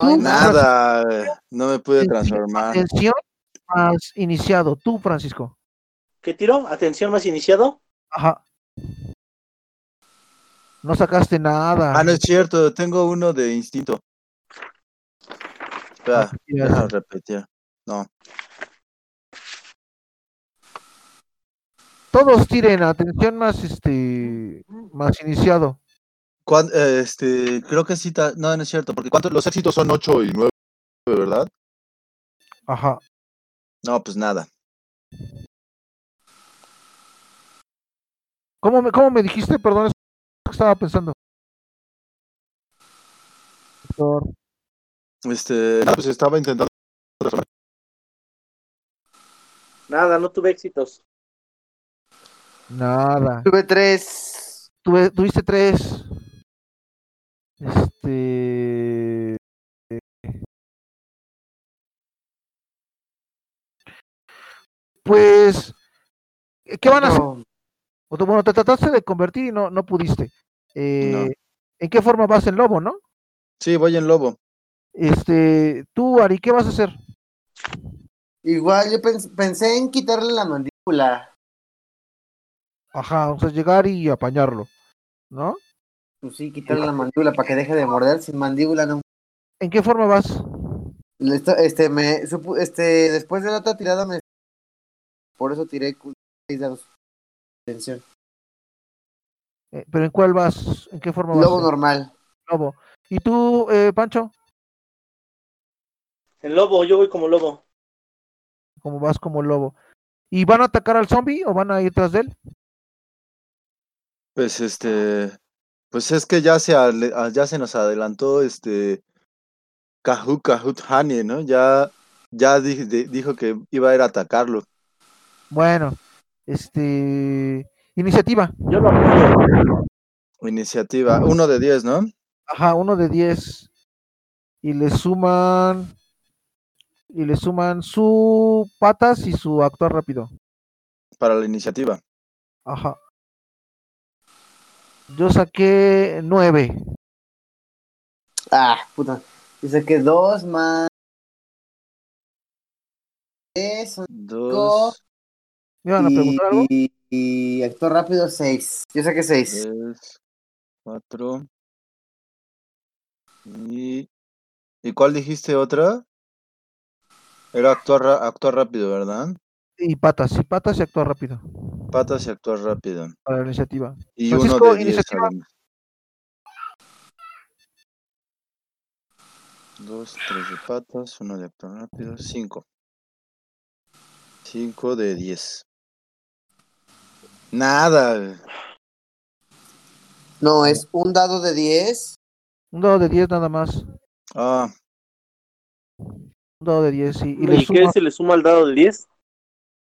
Nada, no me pude transformar. Atención más iniciado. Tú, Francisco. ¿Qué tiro? Atención más iniciado. Ajá. No sacaste nada. Ah, no es cierto, tengo uno de instinto. Espera, repetir. No, Todos tiren atención más este más iniciado. ¿Cuán- eh, este, creo que sí, no, no es cierto, porque ¿cuántos? los éxitos son 8 y 9, ¿verdad? Ajá. No, pues nada. ¿Cómo me, cómo me dijiste? Perdón, es que estaba pensando. Héctor, Este, nada, pues estaba intentando. Nada, no tuve éxitos. Nada. Tuve tres. Tuve- tuviste tres. Este. Pues. ¿Qué van a hacer? No, O tú- Bueno, te trataste de convertir y no, no pudiste. Eh, No. ¿En qué forma vas en lobo, no? Sí, voy en lobo. Este, tú, Ari, ¿qué vas a hacer? Igual yo pens- pensé en quitarle la mandíbula. Ajá, o sea, llegar y apañarlo, ¿no? Pues sí, quitarle la mandíbula para que deje de morder. Sin mandíbula no. ¿En qué forma vas? Este, me, este, después de la otra tirada me. Por eso tiré cu- seis dados. Atención. Eh, ¿Pero en cuál vas? ¿En qué forma vas? Lobo normal. Lobo. ¿Y tú, eh, Pancho? El lobo, yo voy como lobo. ¿Cómo vas como lobo? ¿Y van a atacar al zombie o van a ir tras de él? Pues este, pues es que ya se, ah, ya se nos adelantó este Kahoot Kahoot Honey, ¿no? Ya, ya di- di- dijo que iba a ir a atacarlo. Bueno, este. Iniciativa. Yo lo apoyo. Iniciativa, uno de diez, ¿no? Ajá, uno de 10. Y le suman. Y le suman su patas y su actuar rápido. Para la iniciativa. Ajá. Yo saqué 9. Ah, puta. Dice que dos más. Eso. Dos, ¿Me iban a preguntar algo? Y, y actor rápido, seis. Yo saqué seis. tres, cuatro. Y, ¿y cuál dijiste otra? Era actuar, actuar rápido, ¿verdad? Y patas, y patas y actuar rápido. Patas y actuar rápido. Para la iniciativa. Y Francisco, uno de diez. iniciativa. Dos, tres de patas, uno de actuar rápido, cinco. Cinco de diez. Nada. No, es un dado de diez. Un dado de 10 nada más. Ah, dado de 10, sí. Y le ¿Y qué sumas, se le suma al dado de 10?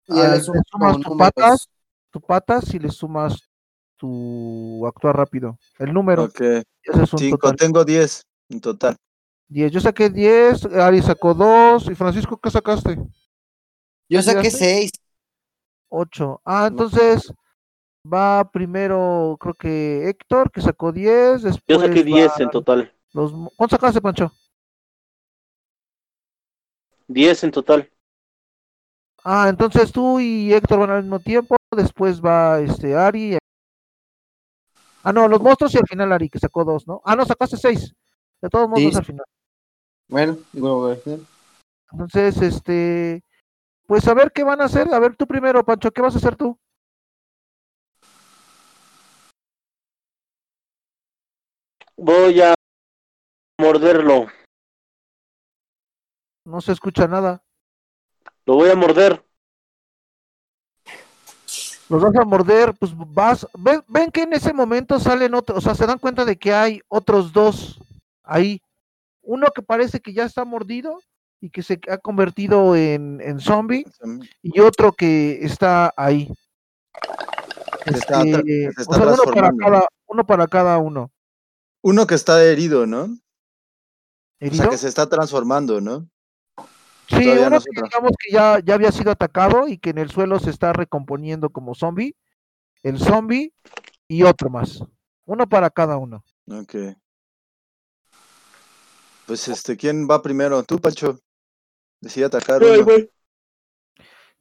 Y Ah, le le sumas tu números. patas. tu patas y le sumas tu actuar rápido. El número. ok. Ese es un Cinco, total. tengo diez en total. 10. Yo saqué 10, Ari sacó 2. ¿Y Francisco qué sacaste? Yo saqué ¿Llegaste? seis. 8. Ah, entonces va primero, creo que Héctor, que sacó 10. Después Yo saqué 10 van en total. los ¿Cuánto sacaste, Pancho? 10 en total. Ah, entonces tú y Héctor van al mismo tiempo. Después va este Ari. Ah, no, los monstruos y al final Ari, que sacó 2, ¿no? Ah, no, sacaste 6. De todos modos, Sí. dos al final. Bueno, a ver, Entonces, este. Pues a ver qué van a hacer. A ver, tú primero, Pancho, ¿qué vas a hacer tú? Voy a morderlo. No se escucha nada. Lo voy a morder. Los vas a morder, pues vas. Ven, ven que en ese momento salen otros, o sea, se dan cuenta de que hay otros dos ahí. Uno que parece que ya está mordido y que se ha convertido en, en zombie, y otro que está ahí. Está Este, se o sea, uno para cada, uno para cada uno. Uno que está herido, ¿no? O sea, que se está transformando, ¿no? Sí, Todavía uno no que digamos que ya, ya había sido atacado y que en el suelo se está recomponiendo como zombie, el zombie y otro más. Uno para cada uno. Ok. Pues este, ¿quién va primero? Tú, Pancho. Decide atacar Voy,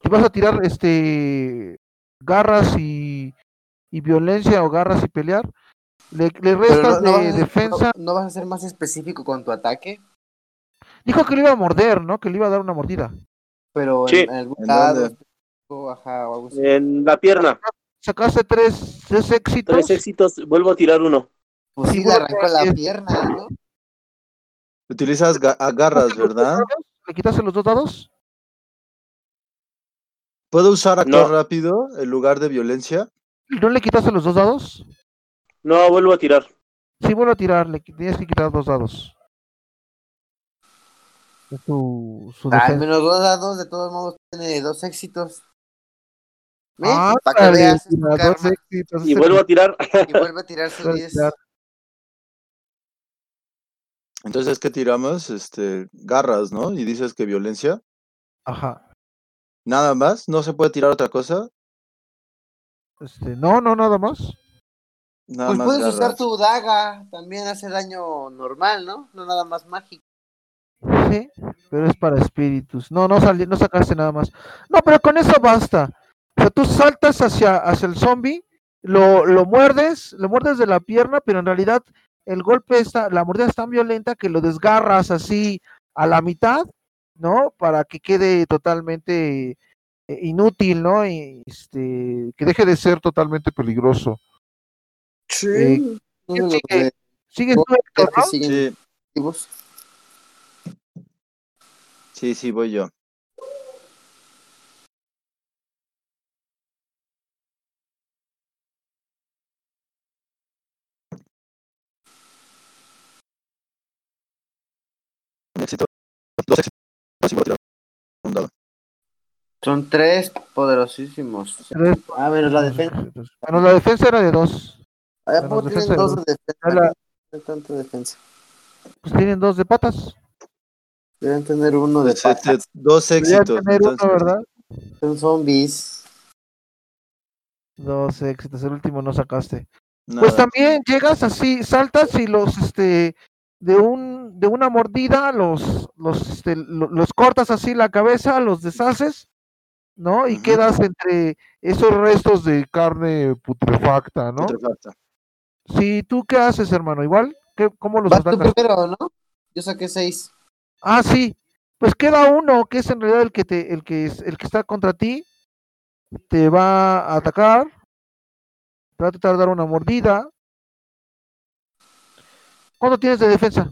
vas a tirar este garras y, y violencia o garras y pelear, le, le restas no, no vas a de defensa. no- no vas a ser más específico con tu ataque, Dijo que le iba a morder, ¿no? Que le iba a dar una mordida. pero Sí. en, en algún ¿En lado, dónde? específico, ajá, o algo así. En la pierna. Sacaste tres, tres éxitos. Tres éxitos. Vuelvo a tirar uno. Pues sí, le arrancó la es- pierna, ¿no? Utilizas ga- agarras, ¿Le quitaste los dos ¿verdad? dados? ¿Le quitaste los dos dados? ¿Puedo usar No. rápido en lugar de violencia? ¿No le quitaste los dos dados? No, vuelvo a tirar. Sí, vuelvo a tirar, le tienes que quitar dos dados. Su, su Al defensa. menos dos dados, de todos modos, tiene dos éxitos. Ah, Para que veas dos éxitos, Y vuelvo a tirar. Y vuelve a [LAUGHS] tirar su vuelve a 10. tirar. Entonces, ¿qué tiramos? Este, garras, ¿no? Y dices que violencia. Ajá. Nada más, no se puede tirar otra cosa. Este, no, no, nada más. Nada Pues más puedes usar tu daga, también hace daño normal, ¿no? No nada más mágico. Sí, pero es para espíritus. No, no sali- no sacaste nada más. No, pero con eso basta. O sea, tú saltas hacia, hacia el zombie, lo, lo muerdes, lo muerdes de la pierna, pero en realidad el golpe está, la mordida es tan violenta que lo desgarras así a la mitad, ¿no? Para que quede totalmente eh, inútil, ¿no? Y, este, que deje de ser totalmente peligroso. Eh, Uno de sigue? Sí, sí, voy yo. Dos éxitos. Son tres poderosísimos. Tres. Ah, menos la defensa. Menos ah, la defensa era de dos. Ah, Allá poco tienen defensa, dos de defensa. Defensa. Pues tienen dos de patas. Deben tener uno de dos éxitos. tener uno, entonces. ¿verdad? Son zombies. Dos éxitos, el último no sacaste. Nada. Pues también llegas así, saltas y los, este, de un, de una mordida los, los, este, lo- los cortas así la cabeza, los deshaces, ¿no? Y quedas entre esos restos de carne putrefacta, ¿no? Putrefacta. Sí, ¿tú qué haces, hermano? ¿Igual? ¿Qué, ¿Cómo los Vas tú atacas? primero, ¿no? Yo saqué seis. Ah, sí. Pues queda uno, que es en realidad el que te, el que es, el que está contra ti. Te va a atacar. Te va a tratar de dar una mordida. ¿Cuánto tienes de defensa?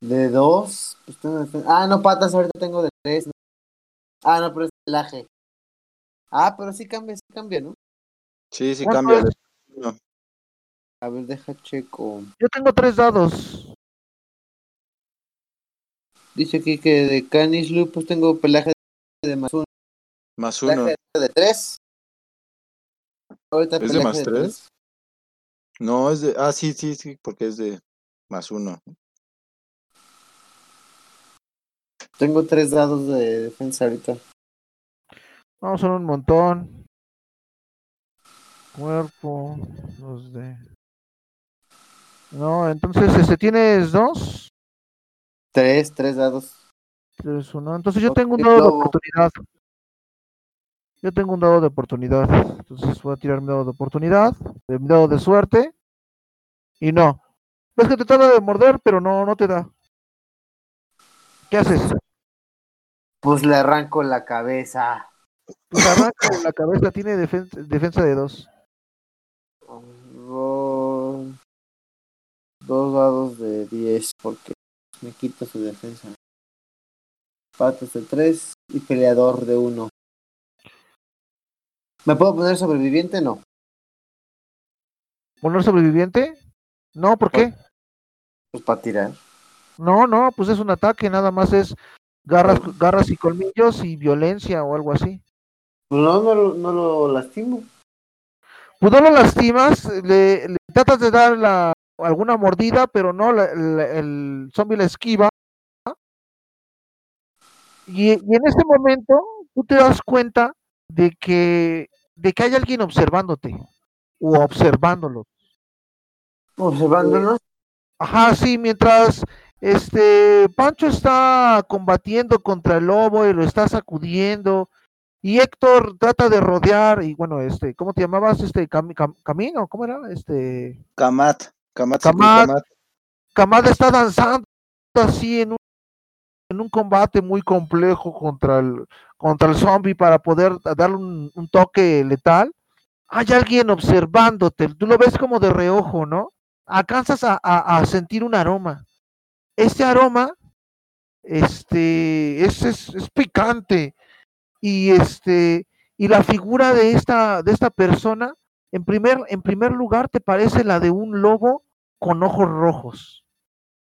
De dos. Pues tengo defen- Ah, no, patas, ahorita tengo de tres. Ah, no, pero es pelaje. Ah, pero sí cambia, sí cambia, ¿no? Sí, sí, ¿Cuánto cambia. A ver, deja checo. Yo tengo tres dados. Dice aquí que de Canis Lupus tengo pelaje de más uno. Más uno. Pelaje de tres. Ahorita ¿Es de más tres? No, es de. Ah, sí, sí, sí, porque es de más uno. Tengo tres dados de defensa ahorita. No, son un montón. Cuerpo. Los de. No, entonces, este, ¿tienes dos? Tres, tres dados. Tres, uno. Entonces yo tengo un dado de oportunidad. Yo tengo un dado de oportunidad. Entonces voy a tirar mi dado de oportunidad, de mi dado de suerte. Y no. Ves que te trata de morder, pero no, no te da. ¿Qué haces? Pues le arranco la cabeza. Pues arranca en la cabeza, tiene defen- defensa de dos. Dos, dos dados de 10 porque me quita su defensa. Patas de 3 y peleador de 1. ¿Me puedo poner sobreviviente? No. ¿Poner sobreviviente? No, ¿por qué? Pues para tirar. No, no, pues es un ataque, nada más es garras, garras y colmillos y violencia o algo así. Pues no, no, lo- no lo lastimo. Pues no lo lastimas, le, le tratas de dar la, alguna mordida, pero no, la- la- el zombie la esquiva. Y, y en ese momento tú te das cuenta de que, de que hay alguien observándote o observándolo. Observándonos. Ajá, sí, mientras este Pancho está combatiendo contra el lobo y lo está sacudiendo y Héctor trata de rodear y bueno, este, ¿cómo te llamabas? Este Cam- Cam- Camino, ¿cómo era? Este Kamat. Kamat. Kamat. Kamat. Kamada está danzando así en un, en un combate muy complejo contra el contra el zombie para poder darle un, un toque letal. Hay alguien observándote, tú lo ves como de reojo, ¿no? Alcanzas a, a- a sentir un aroma. Ese aroma, este, es, es, es picante. Y este, y la figura de esta, de esta persona, en primer, en primer lugar, te parece la de un lobo con ojos rojos.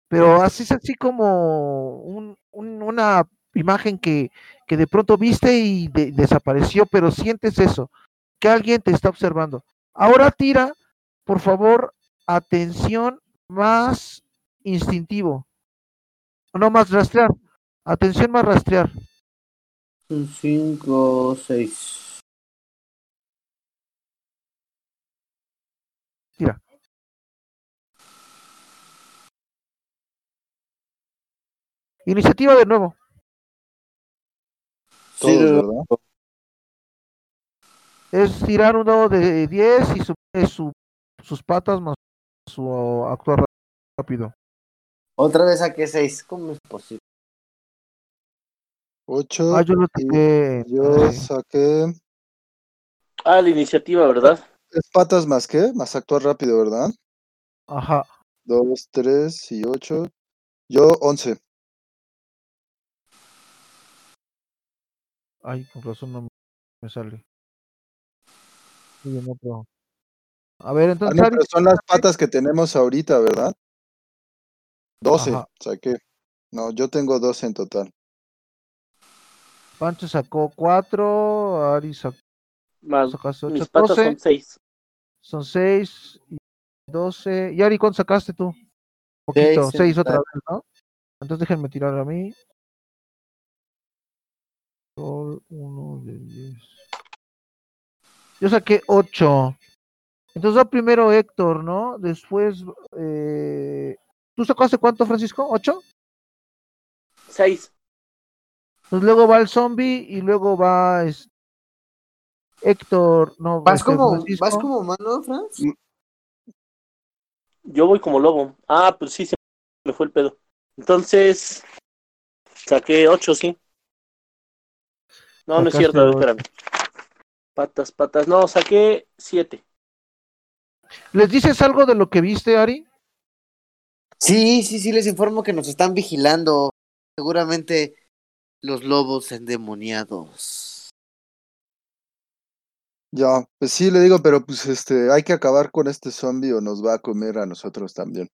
Pero así es así como un- un- una imagen que, que de pronto viste y de- desapareció, pero sientes eso, que alguien te está observando. Ahora tira, por favor, atención más instintivo. No más rastrear. Atención más rastrear. Son 5, 6. Tira. Iniciativa de nuevo. Sí, ¿verdad? Es tirar un dado de 10 y sube su, sus patas más su actuar rápido. Otra vez saqué 6. ¿Cómo es posible? Ocho. Ah, yo lo y toqué. Yo eh, saqué. Ah, la iniciativa, ¿verdad? Es patas más qué? Más actuar rápido, ¿verdad? Ajá. Dos, tres y ocho. Yo once. Ay, con razón no me sale. Bien, otro. A ver, Ah, entonces. no, Ari, pero son las patas que tenemos ahorita, ¿verdad? Doce, Ajá. saqué. No, yo tengo doce en total. Pancho sacó 4, Ari sacó, Más sacaste mis 8, patas 12, son seis. son 6, 12. ¿Y Ari cuánto sacaste tú? Poquito, Seis, 6 en otra vez, ¿no? Entonces déjenme tirar a mí. 1 de 10. Yo saqué 8. Entonces va primero Héctor, ¿no? Después, eh... ¿tú sacaste cuánto, Francisco? ¿8? Seis. Pues luego va el zombie y luego va es- Héctor, no, ¿Vas este, como, Francisco. ¿Vas como mano, Franz? Yo voy como lobo. Ah, pues sí, se me fue el pedo. Entonces, saqué ocho, sí. No, no es cierto, espérame. Patas, patas. No, saqué siete. ¿Les dices algo de lo que viste, Ari? Sí, sí, sí, les informo que nos están vigilando. Seguramente los lobos endemoniados. Ya, pues sí, le digo, pero pues este, hay que acabar con este zombie o nos va a comer a nosotros también.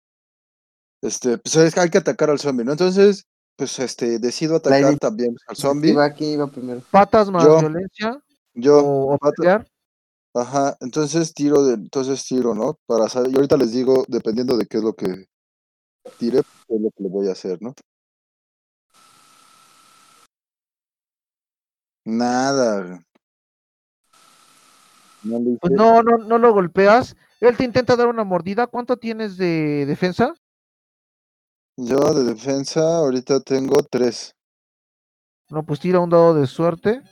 Este, pues hay que atacar al zombie, ¿no? Entonces, pues este, decido atacar también al zombie. Iba, ¿quién iba primero? ¿Patas más Yo. violencia? Yo, ¿O, o pata- pelear? ajá, entonces tiro de, entonces tiro, ¿no? Para saber, y ahorita les digo, dependiendo de qué es lo que tire, qué es lo que le voy a hacer, ¿no? Nada. No Pues no, no, no lo golpeas. Él te intenta dar una mordida. ¿Cuánto tienes de defensa? Yo de defensa ahorita tengo tres. No, pues tira un dado de suerte.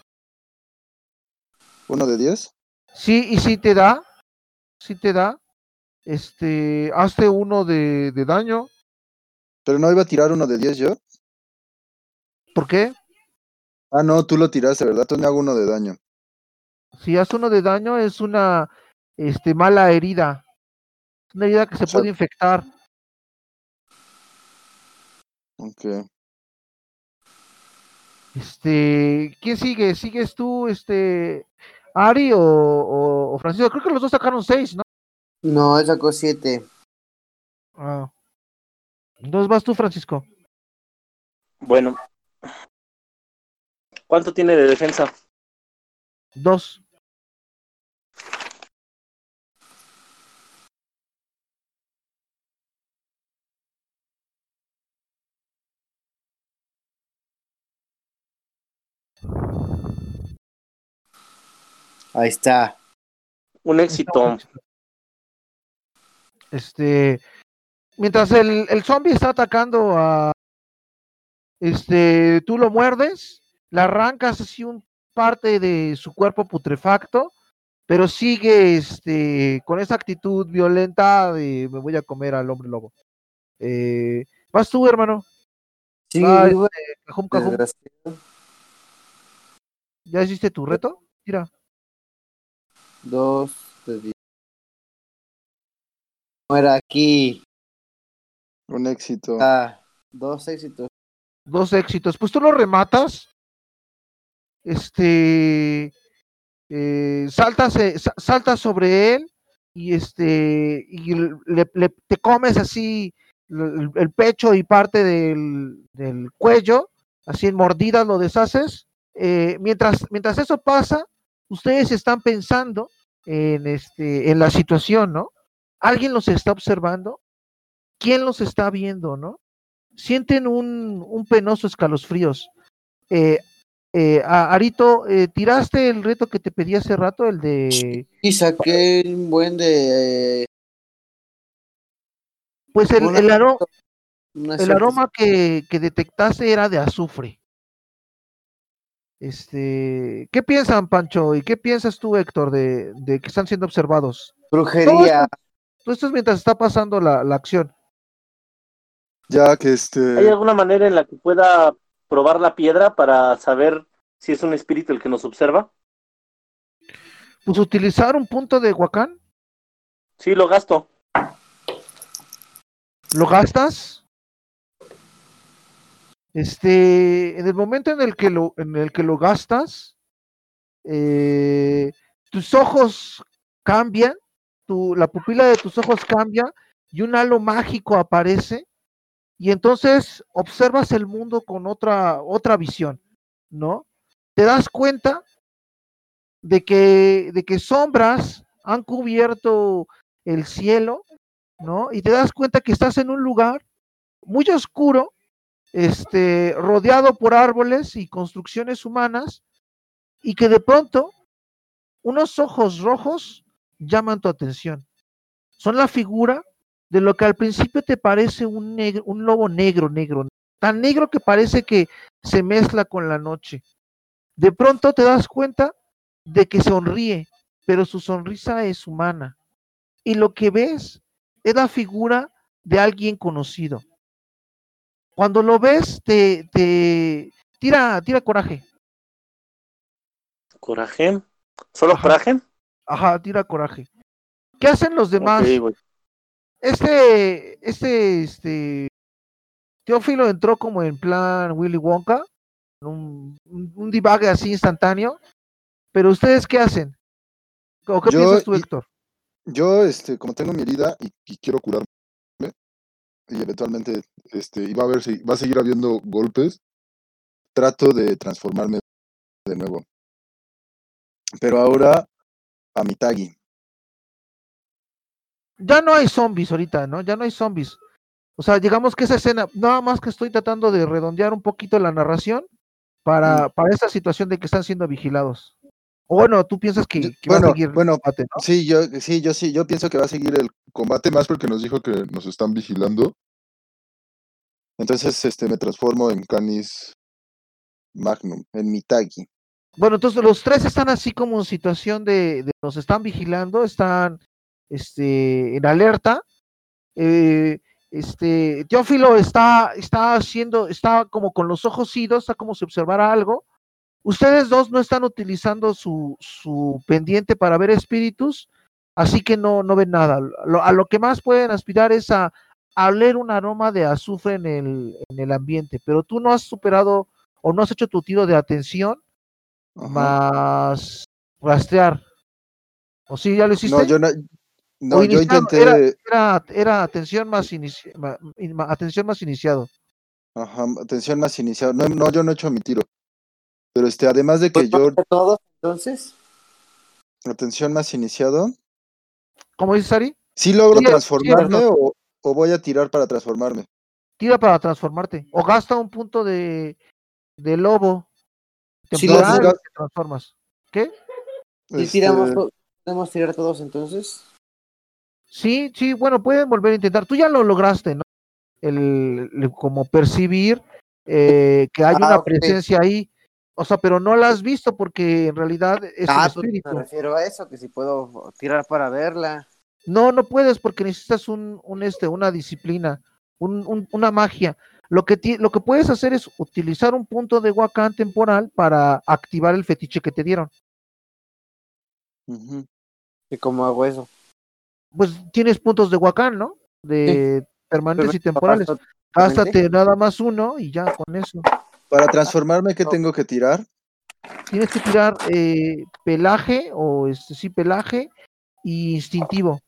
¿Uno de diez? Sí, y sí te da. Sí te da. Este, hazte uno de, de daño. Pero no iba a tirar uno de diez yo. ¿Por qué? Ah, no, tú lo tiraste, ¿verdad? Tú me hago uno de daño. Si haces uno de daño, es una este, mala herida. Una herida que se O sea- puede infectar. Ok. Este, ¿quién sigue? ¿Sigues tú, este, Ari o, o- o Francisco? Creo que los dos sacaron seis, ¿no? No, él sacó siete. Ah. Entonces vas tú, Francisco. Bueno. ¿Cuánto tiene de defensa? Dos. Ahí está. Un éxito. Este, mientras el, el zombie está atacando a, este, tú lo muerdes, le arrancas así un parte de su cuerpo putrefacto, pero sigue, este, con esa actitud violenta de me voy a comer al hombre lobo. Eh, vas tú, hermano. Sí, Cajum, cajum. desgraciado. ¿Ya hiciste tu reto? Mira. Dos de diez. No era aquí. Un éxito. Ah, dos éxitos. dos éxitos. Pues tú lo rematas. Este eh, saltas, eh, sa- saltas sobre él y este y le, le- te comes así el, el pecho y parte del, del cuello, así en mordidas lo deshaces. Eh, mientras, mientras eso pasa, ustedes están pensando en este, en la situación, ¿no? ¿Alguien los está observando? ¿Quién los está viendo, no? sienten un, un penoso escalofríos. Eh, eh, a- Arito, eh, ¿tiraste el reto que te pedí hace rato, el de... Y saqué un buen de. Pues el, el, aro- el aroma que, que detectaste era de azufre. Este, ¿qué piensan, Pancho? ¿Y qué piensas tú, Héctor, de, de que están siendo observados? Brujería. Todo esto es mientras está pasando la, la acción. Ya que ¿Hay este. alguna manera en la que pueda probar la piedra para saber si es un espíritu el que nos observa? Pues utilizar un punto de Huacán, Sí, lo gasto. lo gastas. Este, en el momento en el que lo, en el que lo gastas, eh, tus ojos cambian, tu, la pupila de tus ojos cambia y un halo mágico aparece y entonces observas el mundo con otra, otra visión, ¿no? te das cuenta de que, de que sombras han cubierto el cielo, ¿no? Y te das cuenta que estás en un lugar muy oscuro, este, rodeado por árboles y construcciones humanas, y que de pronto unos ojos rojos llaman tu atención. Son la figura de lo que al principio te parece un, negro, un lobo negro, negro, tan negro que parece que se mezcla con la noche. De pronto te das cuenta de que sonríe, pero su sonrisa es humana. Y lo que ves es la figura de alguien conocido. Cuando lo ves, te, te tira, tira coraje. ¿Coraje? ¿Solo Ajá. coraje? Ajá, tira coraje. ¿Qué hacen los demás? Ok, güey. Este, este, este, Teófilo entró como en plan Willy Wonka, un, un, un divague así instantáneo. Pero ustedes, ¿qué hacen? ¿O qué Yo piensas tú, y- Héctor? Yo, este, como tengo mi herida y, y quiero curarme, y eventualmente, este, y va a haber, si- va a seguir habiendo golpes, trato de transformarme de nuevo. Pero ahora a Mitagi. Ya no hay zombies ahorita, ¿no? Ya no hay zombies. O sea, digamos que esa escena, nada más que estoy tratando de redondear un poquito la narración para, para esta situación de que están siendo vigilados. O bueno, tú piensas que, que va a bueno, seguir el bueno, combate, ¿no? Sí, yo, sí, yo sí, yo pienso que va a seguir el combate más porque nos dijo que nos están vigilando. Entonces, este, me transformo en Canis Magnum, en Mitagi. Bueno, entonces los tres están así como en situación de, de nos están vigilando, están este, en alerta. Eh, este, Teófilo está, está haciendo, está como con los ojos idos, está como si observara algo. Ustedes dos no están utilizando su, su pendiente para ver espíritus, así que no, no ven nada. Lo- a lo que más pueden aspirar es a, a oler un aroma de azufre en el, en el ambiente, pero tú no has superado o no has hecho tu tiro de atención Ajá. más rastrear. ¿O sí, ya lo hiciste? No, yo no, no, yo intenté, Era, era atención más inici- atención más iniciado. ajá, atención más iniciado. No, no, yo no he hecho mi tiro. Pero este, además de que yo, todos entonces? atención más iniciado, ¿Cómo dice Sari? ¿sí logro transformarme o, o voy a tirar para transformarme? Tira para transformarte. O gasta un punto de, de lobo. Sí, temporal lo- y te transformas. ¿Qué? ¿Y Este, tiramos to- podemos tirar todos entonces? Sí, sí, bueno, pueden volver a intentar. Tú ya lo lograste, ¿no? El, el- como percibir eh, que hay Ah, una presencia ahí. O sea, pero no la has visto porque en realidad es un ah, pues espíritu. me refiero a eso, que si puedo tirar para verla. No, no puedes porque necesitas un, un este, una disciplina, un, un- una magia. Lo que, ti- lo que puedes hacer es utilizar un punto de Wakan temporal para activar el fetiche que te dieron. ¿Y cómo hago eso? Pues tienes puntos de Wakan, ¿no? De permanentes y temporales. ¿Paso- Gástate nada más uno y ya con eso. Para transformarme, ¿qué tengo que tirar? Tienes que tirar eh, pelaje o este, sí, pelaje y instintivo.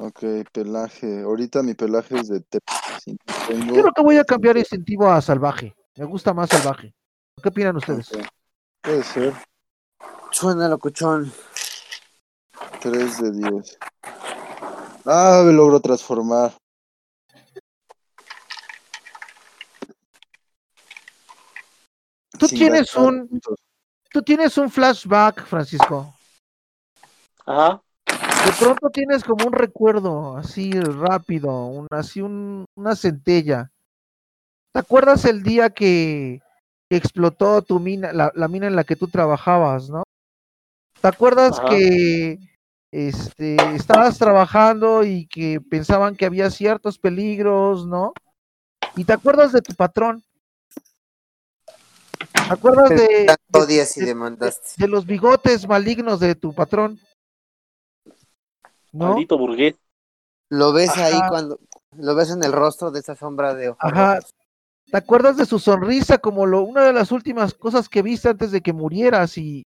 Ok, pelaje. Ahorita mi pelaje es de te- sí, tengo- Yo creo que voy a cambiar instintivo a salvaje. Me gusta más salvaje. ¿Qué opinan ustedes? Puede ser Suena locuchón. 3 de 10. Ah, me logro transformar. Tú tienes un-. Tú tienes un flashback, Francisco. Ajá. De pronto tienes como un recuerdo así rápido, un, así un, una centella. ¿Te acuerdas el día que, que explotó tu mina, la, la mina en la que tú trabajabas, no? ¿Te acuerdas Ajá. que este, estabas trabajando y que pensaban que había ciertos peligros, ¿no? Y te acuerdas de tu patrón. ¿Te acuerdas de, de- días y de- demandaste. de los bigotes malignos de tu patrón? ¿No? Maldito burgués. Lo ves ahí cuando lo ves en el rostro de esa sombra de ojos. Ajá. ¿Te acuerdas de su sonrisa como lo, una de las últimas cosas que viste antes de que murieras y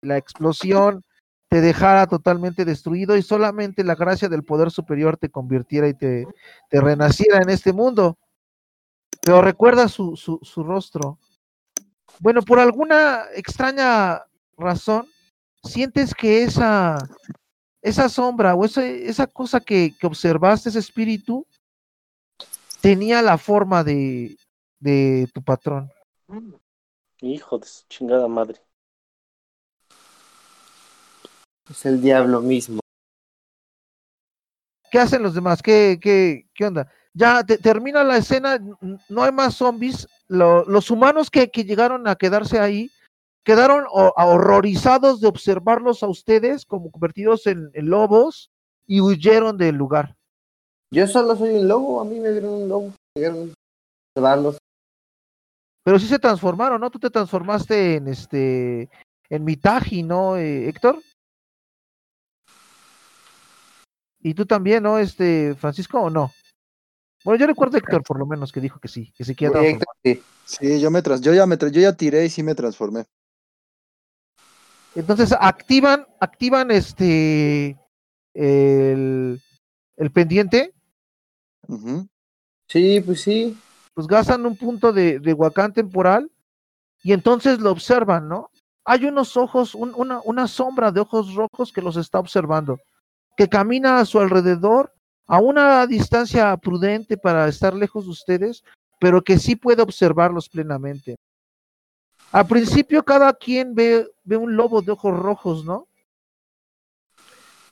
la explosión te dejara totalmente destruido y solamente la gracia del poder superior te convirtiera y te, te renaciera en este mundo? Pero recuerda su, su, su rostro. Bueno, por alguna extraña razón, sientes que esa, esa sombra o esa, esa cosa que, que observaste, ese espíritu, tenía la forma de, de tu patrón. Hijo de su chingada madre. Es el diablo mismo. ¿Qué hacen los demás? ¿Qué, qué, qué onda? Ya te- termina la escena, no hay más zombies. Lo- los humanos que, que llegaron a quedarse ahí quedaron ho- horrorizados de observarlos a ustedes como convertidos en, en lobos y huyeron del lugar. Yo solo soy un lobo, a mí me dieron un lobo. A llevarlos. Pero sí se transformaron, ¿no? Tú te transformaste en este, en Mitaji, ¿no, eh, Héctor? Y tú también, ¿no, este, Francisco, o no? Bueno, yo recuerdo a Héctor, por lo menos, que dijo que sí, que se quiere Sí, yo me trans, yo ya me yo ya tiré y sí me transformé. Entonces activan, activan este el, el pendiente. Sí, pues sí. pues gastan un punto de, de huacán temporal y entonces lo observan, ¿no? Hay unos ojos, un- una, una sombra de ojos rojos que los está observando, que camina a su alrededor a una distancia prudente para estar lejos de ustedes, pero que sí puede observarlos plenamente. Al principio cada quien ve, ve un lobo de ojos rojos, ¿no?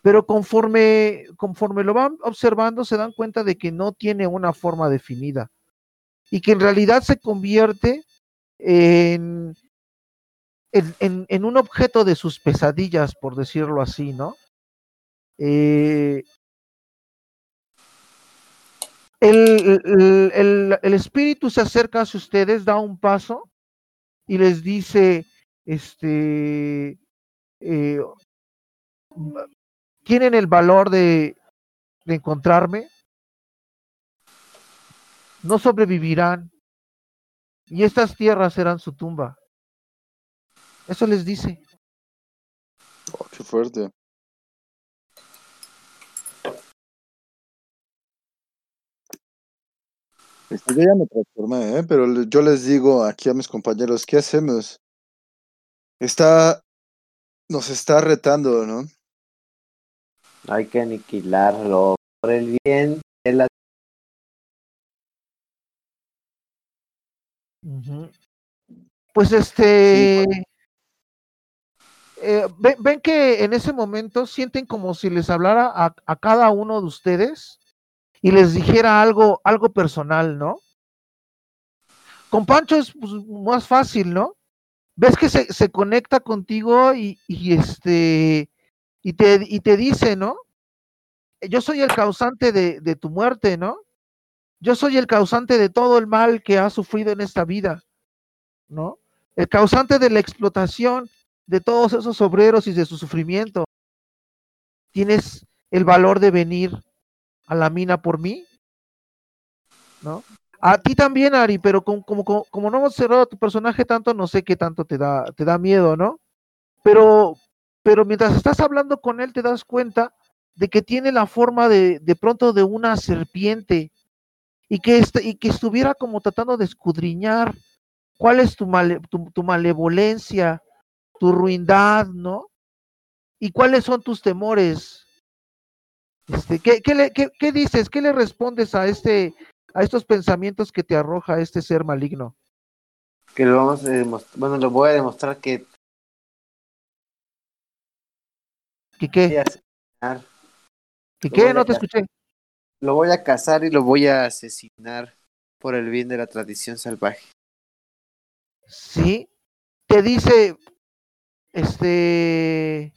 Pero conforme, conforme lo van observando, se dan cuenta de que no tiene una forma definida y que en realidad se convierte en, en, en- un objeto de sus pesadillas, por decirlo así, ¿no? Eh, el, el- el- espíritu se acerca hacia ustedes, da un paso y les dice, este, eh, tienen el valor de, de encontrarme, no sobrevivirán y estas tierras serán su tumba. Eso les dice. Oh, qué fuerte. Yo ya me transformé, ¿eh? pero yo les digo aquí a mis compañeros, ¿qué hacemos? Está, nos está retando, ¿no? Hay que aniquilarlo por el bien de la. Pues este. eh, ven, ven que en ese momento sienten como si les hablara a, a cada uno de ustedes y les dijera algo, algo personal, ¿no? Con Pancho es pues, más fácil, ¿no? Ves que se, se conecta contigo y, este y te, y te dice, ¿no? Yo soy el causante de, de tu muerte, ¿no? Yo soy el causante de todo el mal que has sufrido en esta vida, ¿no? El causante de la explotación de todos esos obreros y de su sufrimiento. ¿Tienes el valor de venir a la mina por mí? ¿No? A ti también, Ari, pero como, no hemos cerrado tu personaje tanto, no sé qué tanto te da, te da miedo, ¿no? Pero, mientras estás hablando con él, te das cuenta de que tiene la forma de, pronto de una serpiente y que, este, y que estuviera como tratando de escudriñar cuál es tu, tu malevolencia, tu ruindad, ¿no? Y cuáles son tus temores. Este, ¿qué, qué, le- qué- qué dices? ¿Qué le respondes a este, a estos pensamientos que te arroja este ser maligno? que lo vamos a demostrar. Bueno, lo voy a demostrar que ¿Qué voy qué? ¿Qué No te escuché. Lo voy a cazar y lo voy a asesinar por el bien de la tradición salvaje. Sí. Te dice, este,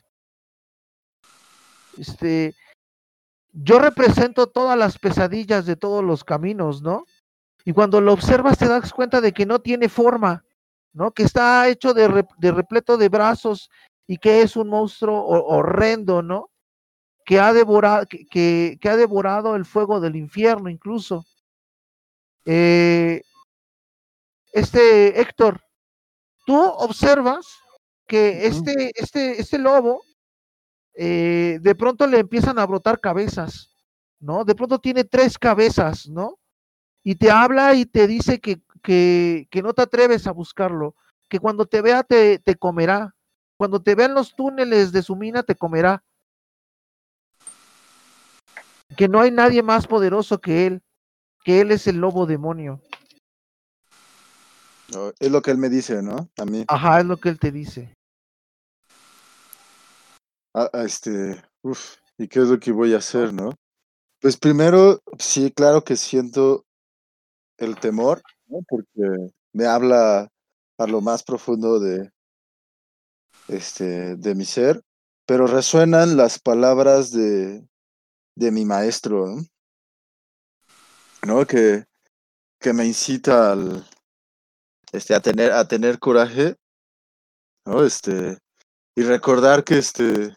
este, yo represento todas las pesadillas de todos los caminos, ¿no? Y cuando lo observas te das cuenta de que no tiene forma, ¿no? Que está hecho de, re- de repleto de brazos y que es un monstruo ho- horrendo, ¿no? Que ha devorado, que, que- que ha devorado el fuego del infierno incluso. Eh, este Héctor, tú observas que este, este, este lobo eh, de pronto le empiezan a brotar cabezas, ¿no? De pronto tiene tres cabezas, ¿no? Y te habla y te dice que, que, que no te atreves a buscarlo, que cuando te vea te, te comerá. Cuando te vea en los túneles de su mina te comerá. Que no hay nadie más poderoso que él, que él es el lobo demonio. No, Es lo que él me dice, ¿no? A mí. Ajá, es lo que él te dice. Ah, ah, este, uf, ¿y qué es lo que voy a hacer, no? Pues primero, sí, claro que siento el temor, ¿no? Porque me habla a lo más profundo de, este, de mi ser, pero resuenan las palabras de, de mi maestro, ¿no? ¿No? Que, que me incita al, este, a tener, a tener coraje, ¿no? Este, y recordar que este,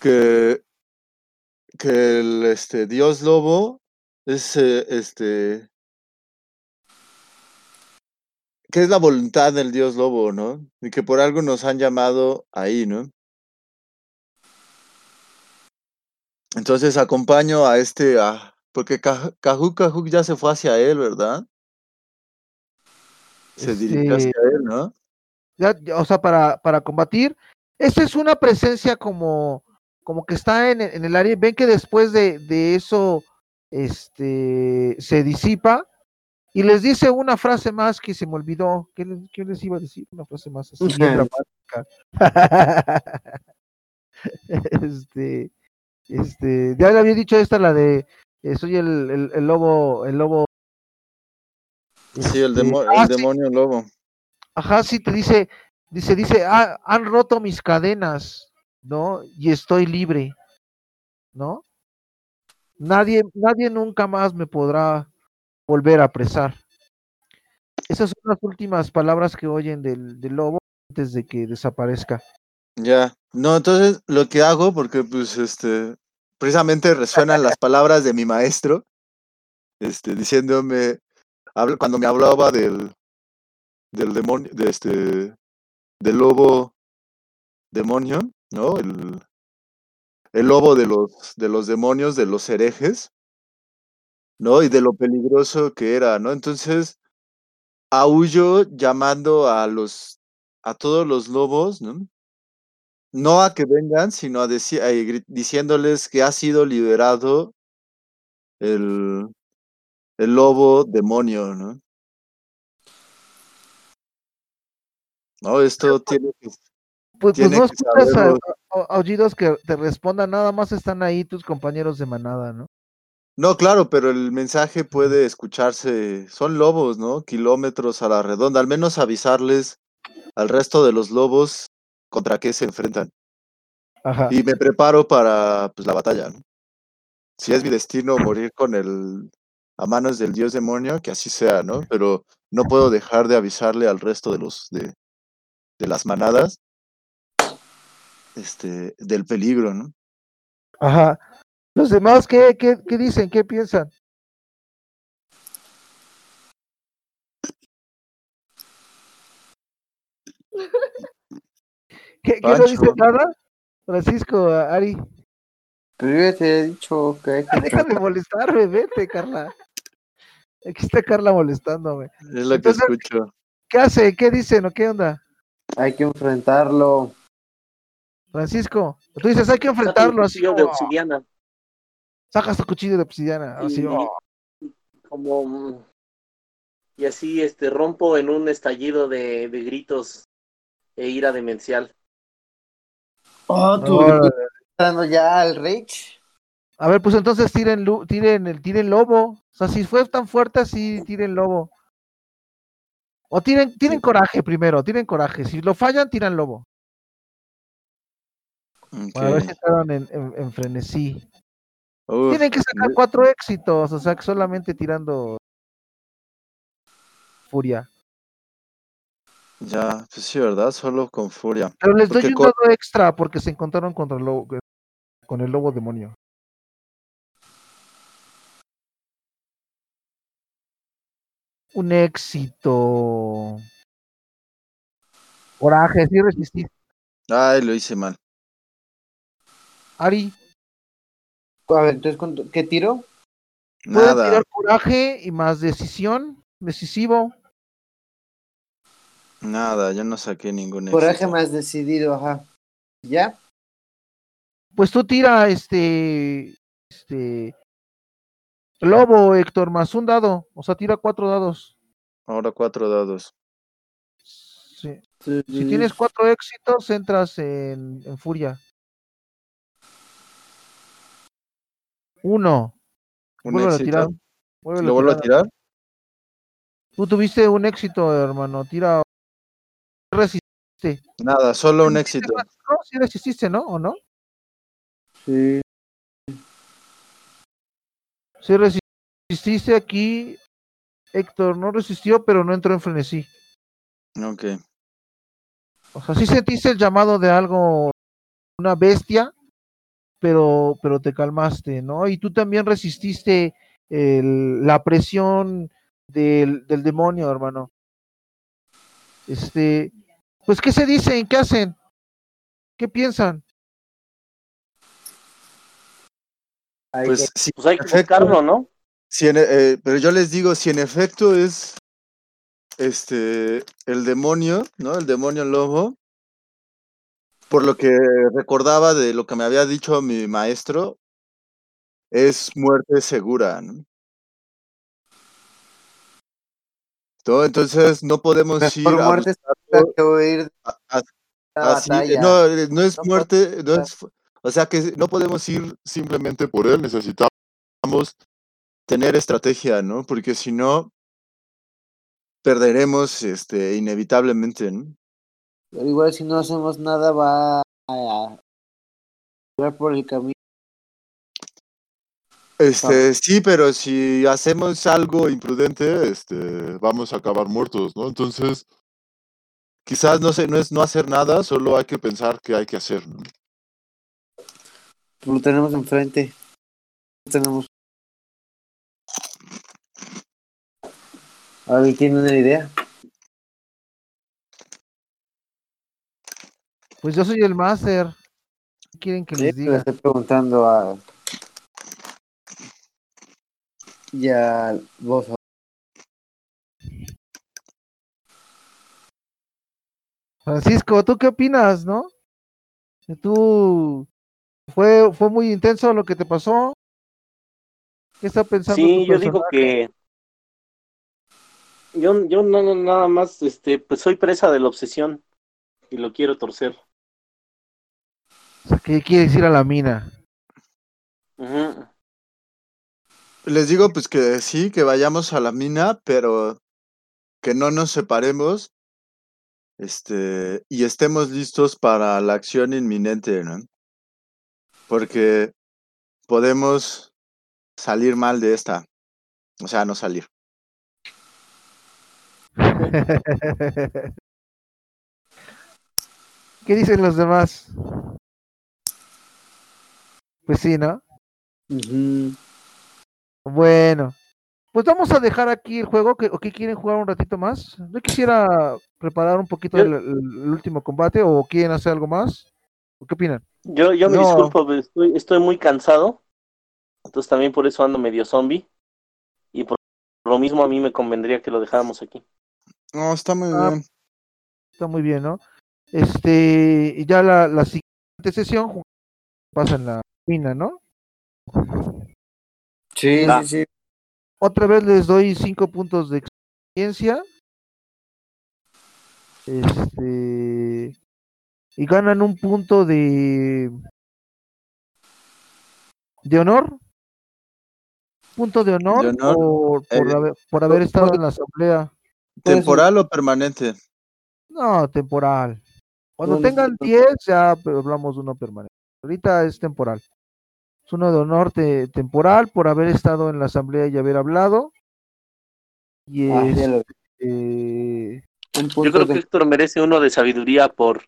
que, que el este, dios lobo es eh, este, que es la voluntad del dios lobo, ¿no? Y que por algo nos han llamado ahí, ¿no? Entonces acompaño a este, a, porque Kajuk ya se fue hacia él, ¿verdad? Se dirigió hacia Este, él, ¿no? ya- ya, o sea, para, para combatir. Esa es una presencia como, como que está en, el- en el área. Ven que después de, de eso este, se disipa y les dice una frase más que se me olvidó. ¿Qué les, qué les iba a decir? Una frase más así [LAUGHS] dramática. [LAUGHS] este, este, ya le había dicho esta, la de eh, soy el, el, el lobo, el lobo. Sí, el, este, demo- ah, el sí, demonio lobo. Ajá, sí, te dice, dice, dice, "Ah, han roto mis cadenas, ¿no? Y estoy libre, ¿no? Nadie, nadie nunca más me podrá volver a apresar. Esas son las últimas palabras que oyen del, del lobo antes de que desaparezca. Ya. No, entonces lo que hago, porque pues este, precisamente resuenan las palabras de mi maestro, este, diciéndome, cuando me hablaba del, del demonio, de este, del lobo demonio, ¿no? El, el lobo de los, de los demonios, de los herejes, ¿no? Y de lo peligroso que era, ¿no? Entonces, aullo llamando a los, a todos los lobos, ¿no? No a que vengan, sino a deci- a diciéndoles que ha sido liberado el, el lobo demonio, ¿no? No, esto tiene que Pues, pues no escuchas a- a- aullidos que te respondan, nada más están ahí tus compañeros de manada, ¿no? No, claro, pero el mensaje puede escucharse. Son lobos, ¿no? Kilómetros a la redonda. Al menos avisarles al resto de los lobos contra qué se enfrentan. Ajá. Y me preparo para pues, la batalla, ¿no? Si es mi destino morir con el a manos del dios demonio, que así sea, ¿no? Pero no puedo dejar de avisarle al resto de los de, de las manadas este del peligro, ¿no? Ajá. Los demás, ¿qué, qué, qué dicen? ¿Qué piensan? ¿Qué, qué no dice nada? Francisco, Ari. Pero yo ya te he dicho que hay que Deja de molestarme, vete, Carla. Aquí está Carla molestándome. Es lo Entonces- que escucho. ¿Qué hace? ¿Qué dicen o qué onda? hay que enfrentarlo. Francisco, tú dices, hay que enfrentarlo así. cuchillo de obsidiana. sacas tu cuchillo de obsidiana. Así, Y- oh. como y así este rompo en un estallido de, de gritos e ira demencial. Oh, tú dando ya al Rich. A ver, pues entonces tiren, lu- tiren el tiren lobo. O sea, si fue tan fuerte así, tiren lobo. O tiren, tiren coraje primero, tiren coraje. Si lo fallan, tiran lobo. Para ver si entraron en, en- en frenesí. Uf, Tienen que sacar cuatro éxitos, o sea, que solamente tirando furia. ya, pues sí, ¿verdad? Solo con furia. Pero les doy un dado extra porque se encontraron contra el lobo, con el lobo demonio. Un éxito. Coraje, sí resististe. Ay, lo hice mal. Ari, A ver, entonces, ¿cuánto- ¿qué tiro? Nada. tirar coraje y más decisión, decisivo. Nada, yo no saqué ningún Coraje éxito. más decidido, ajá. ¿Ya? Pues tú tira este. Este. Lobo, Héctor, más un dado. O sea, tira cuatro dados. Ahora cuatro dados. Sí. Si tienes cuatro éxitos, entras en, en furia. Uno. Un Vuélvelo a éxito. tirar. Vuélvelo ¿Lo vuelvo a tirar? Tú tuviste un éxito, hermano. Tira. Resististe. Nada, solo un éxito. No, sí resististe, ¿no? ¿O no? Sí. Sí resististe aquí. Héctor no resistió, pero no entró en frenesí. Ok. O sea, sí sentiste el llamado de algo, una bestia, pero, pero te calmaste, ¿no? Y tú también resististe el- la presión del, del demonio, hermano. Este, pues, ¿qué se dicen? ¿Qué hacen? ¿Qué piensan? Pues sí, Pues hay que buscarlo, ¿no? si en- eh, pero yo les digo, si en efecto es este el demonio, ¿no? El demonio lobo. Por lo que recordaba de lo que me había dicho mi maestro, es muerte segura, ¿no? Entonces no podemos ir por a muerte a- a- de la así, batalla. no, eh, no es muerte, no es, o sea que no podemos ir simplemente por él, necesitamos tener estrategia, ¿no? Porque si no, perderemos este, inevitablemente, ¿no? Pero igual si no hacemos nada va a llevar por el camino. Este, sí, pero si hacemos algo imprudente, este, vamos a acabar muertos, ¿no? Entonces, quizás no sé, no es no hacer nada, solo hay que pensar qué hay que hacer, ¿no? Lo tenemos enfrente. Tenemos. ¿Alguien tiene una idea? Pues yo soy el máster. ¿Qué quieren que Sí, les le diga? estoy preguntando a. Ya vos. Francisco, ¿tú qué opinas, no? ¿Tú fue, fue muy intenso lo que te pasó? ¿Qué está pensando? Sí, tu yo digo que yo, yo no, no, nada más, este, pues soy presa de la obsesión y lo quiero torcer. O sea, ¿Qué quiere decir a la mina? Les digo pues que sí, que vayamos a la mina, pero que no nos separemos, este, y estemos listos para la acción inminente, ¿no? Porque podemos salir mal de esta, o sea, no salir. [LAUGHS] ¿Qué dicen los demás? Pues sí, ¿no? Ujú. Bueno, pues vamos a dejar aquí el juego. ¿que- ¿O qué quieren jugar un ratito más? Yo quisiera preparar un poquito el, último combate o quieren hacer algo más. ¿O ¿Qué opinan? Yo, yo me No. disculpo, pero estoy, estoy muy cansado. Entonces también por eso ando medio zombie. Y por lo mismo a mí me convendría que lo dejáramos aquí. No, está muy Ah, bien. Está muy bien, ¿no? Este, y ya la, la siguiente sesión pasa en la mina, ¿no? Sí, Ah. sí, sí. Otra vez les doy cinco puntos de experiencia. Este. Y ganan un punto de. De honor. Punto de honor, De honor. por, por Eh, haber, por haber estado en la asamblea. ¿Temporal o permanente? No, temporal. Cuando ¿Dónde tengan está? 10, ya hablamos de uno permanente. Ahorita es temporal. Es uno de honor te- temporal por haber estado en la asamblea y haber hablado. Y Ah, es, eh, un Yo creo que Héctor merece uno de sabiduría por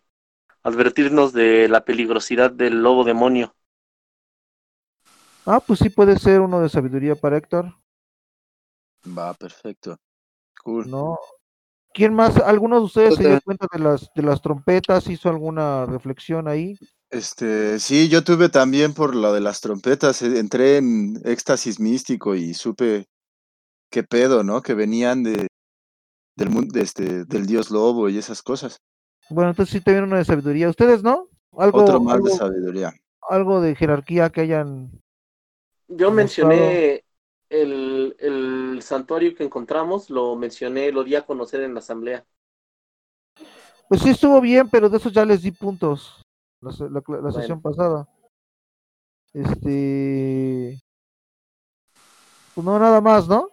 advertirnos de la peligrosidad del lobo demonio. Ah, pues sí puede ser uno de sabiduría para Héctor, Va, perfecto. Cool. ¿no? ¿Quién más? ¿Alguno de ustedes se dio cuenta de las, de las trompetas? ¿Hizo alguna reflexión ahí? Este, sí, yo tuve también por lo de las trompetas, eh, entré en éxtasis místico y supe qué pedo, ¿no? Que venían de, del mundo, este, del dios lobo y esas cosas. Bueno, entonces sí te viene uno de sabiduría. ¿Ustedes no? Algo, Otro más algo, de sabiduría. algo de jerarquía que hayan. Yo mencioné el, el santuario que encontramos, lo mencioné, lo di a conocer en la asamblea. Pues sí estuvo bien, pero de eso ya les di puntos la, la, la Bueno. sesión pasada. Este. Pues no, nada más, ¿no?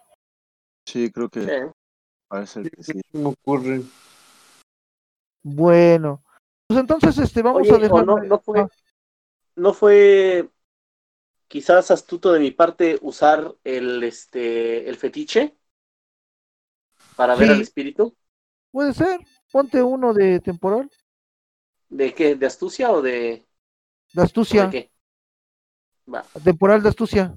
Sí, creo que Sí. parece que sí. me ocurre. Bueno. Pues entonces, este, vamos Oye, a dejar. no, no fue, Ah, no fue quizás astuto de mi parte usar el este el fetiche para ver al espíritu. puede ser. Ponte uno de temporal, ¿De qué? ¿De astucia o de, de o de astucia. qué? Va, Temporal de astucia.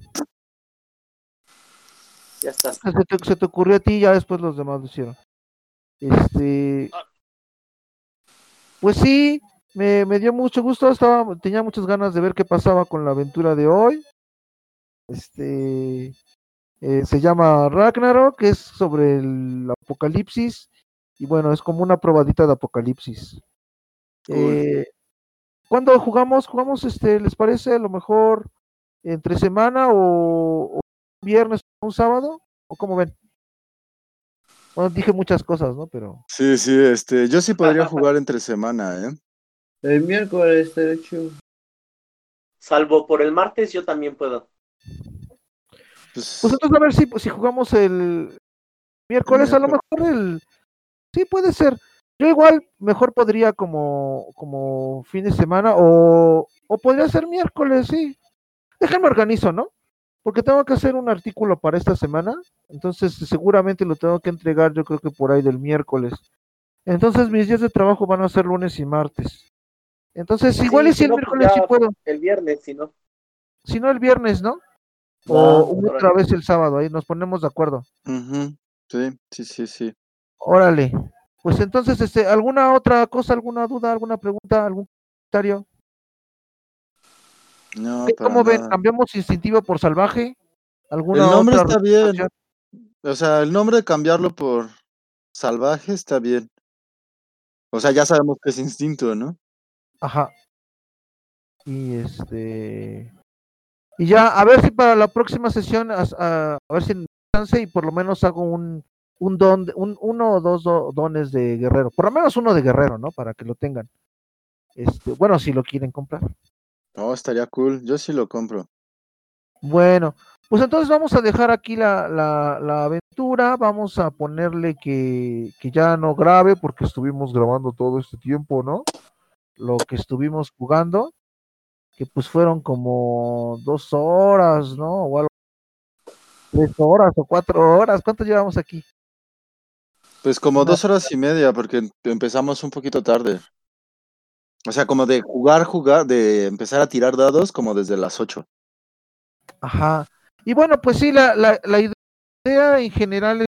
ya estás. Se te, se te ocurrió a ti, ya después los demás lo hicieron. Este. Pues sí, me, me dio mucho gusto. Estaba, tenía muchas ganas de ver qué pasaba con la aventura de hoy. Este. eh, se llama Ragnarok, que es sobre el apocalipsis. Y bueno, es como una probadita de apocalipsis. Cool. Eh, ¿Cuándo jugamos? ¿Jugamos, este, les parece, a lo mejor entre semana o, o viernes o un sábado? ¿O cómo ven? Bueno, dije muchas cosas, ¿no? Pero Sí, sí, este, yo sí podría jugar entre semana, ¿eh? El miércoles está hecho. Salvo por el martes, yo también puedo. Pues, Pues entonces a ver si, si jugamos el miércoles, a lo mejor el... Sí, puede ser. Yo igual mejor podría como, como fin de semana o, o podría ser miércoles, sí. Déjame organizo, ¿no? Porque tengo que hacer un artículo para esta semana, entonces seguramente lo tengo que entregar yo creo que por ahí del miércoles. Entonces mis días de trabajo van a ser lunes y martes. Entonces igual Sí, y si si el no, pues miércoles sí puedo, El viernes, si no. si no el viernes, ¿no? O órale. otra vez el sábado, ahí nos ponemos de acuerdo. ujú, sí, sí, sí, sí. Órale. Pues entonces, este, ¿alguna otra cosa, alguna duda, alguna pregunta, algún comentario? No, ¿Qué- para ¿Cómo ven? ¿Cambiamos instintivo por salvaje? ¿Alguna El nombre otra está bien. O sea, el nombre de cambiarlo por salvaje está bien. O sea, ya sabemos que es instinto, ¿no? Ajá. Y este. Y ya, a ver si para la próxima sesión, a, a ver si me chance y por lo menos hago un, un don, de- un, uno o dos do- dones de guerrero. Por lo menos uno de guerrero, ¿no? Para que lo tengan. Este, bueno, si lo quieren comprar. No, estaría cool. Yo sí lo compro. Bueno, pues entonces vamos a dejar aquí la, la, la aventura, vamos a ponerle que, que ya no grabe porque estuvimos grabando todo este tiempo, ¿no? Lo que estuvimos jugando, que pues fueron como dos horas, ¿no? O algo, tres horas o cuatro horas, ¿cuánto llevamos aquí? Pues como dos horas y media, porque em- empezamos un poquito tarde. O sea, como de jugar, jugar, de empezar a tirar dados como desde las ocho. Ajá. Y bueno, pues sí, la, la, la idea en general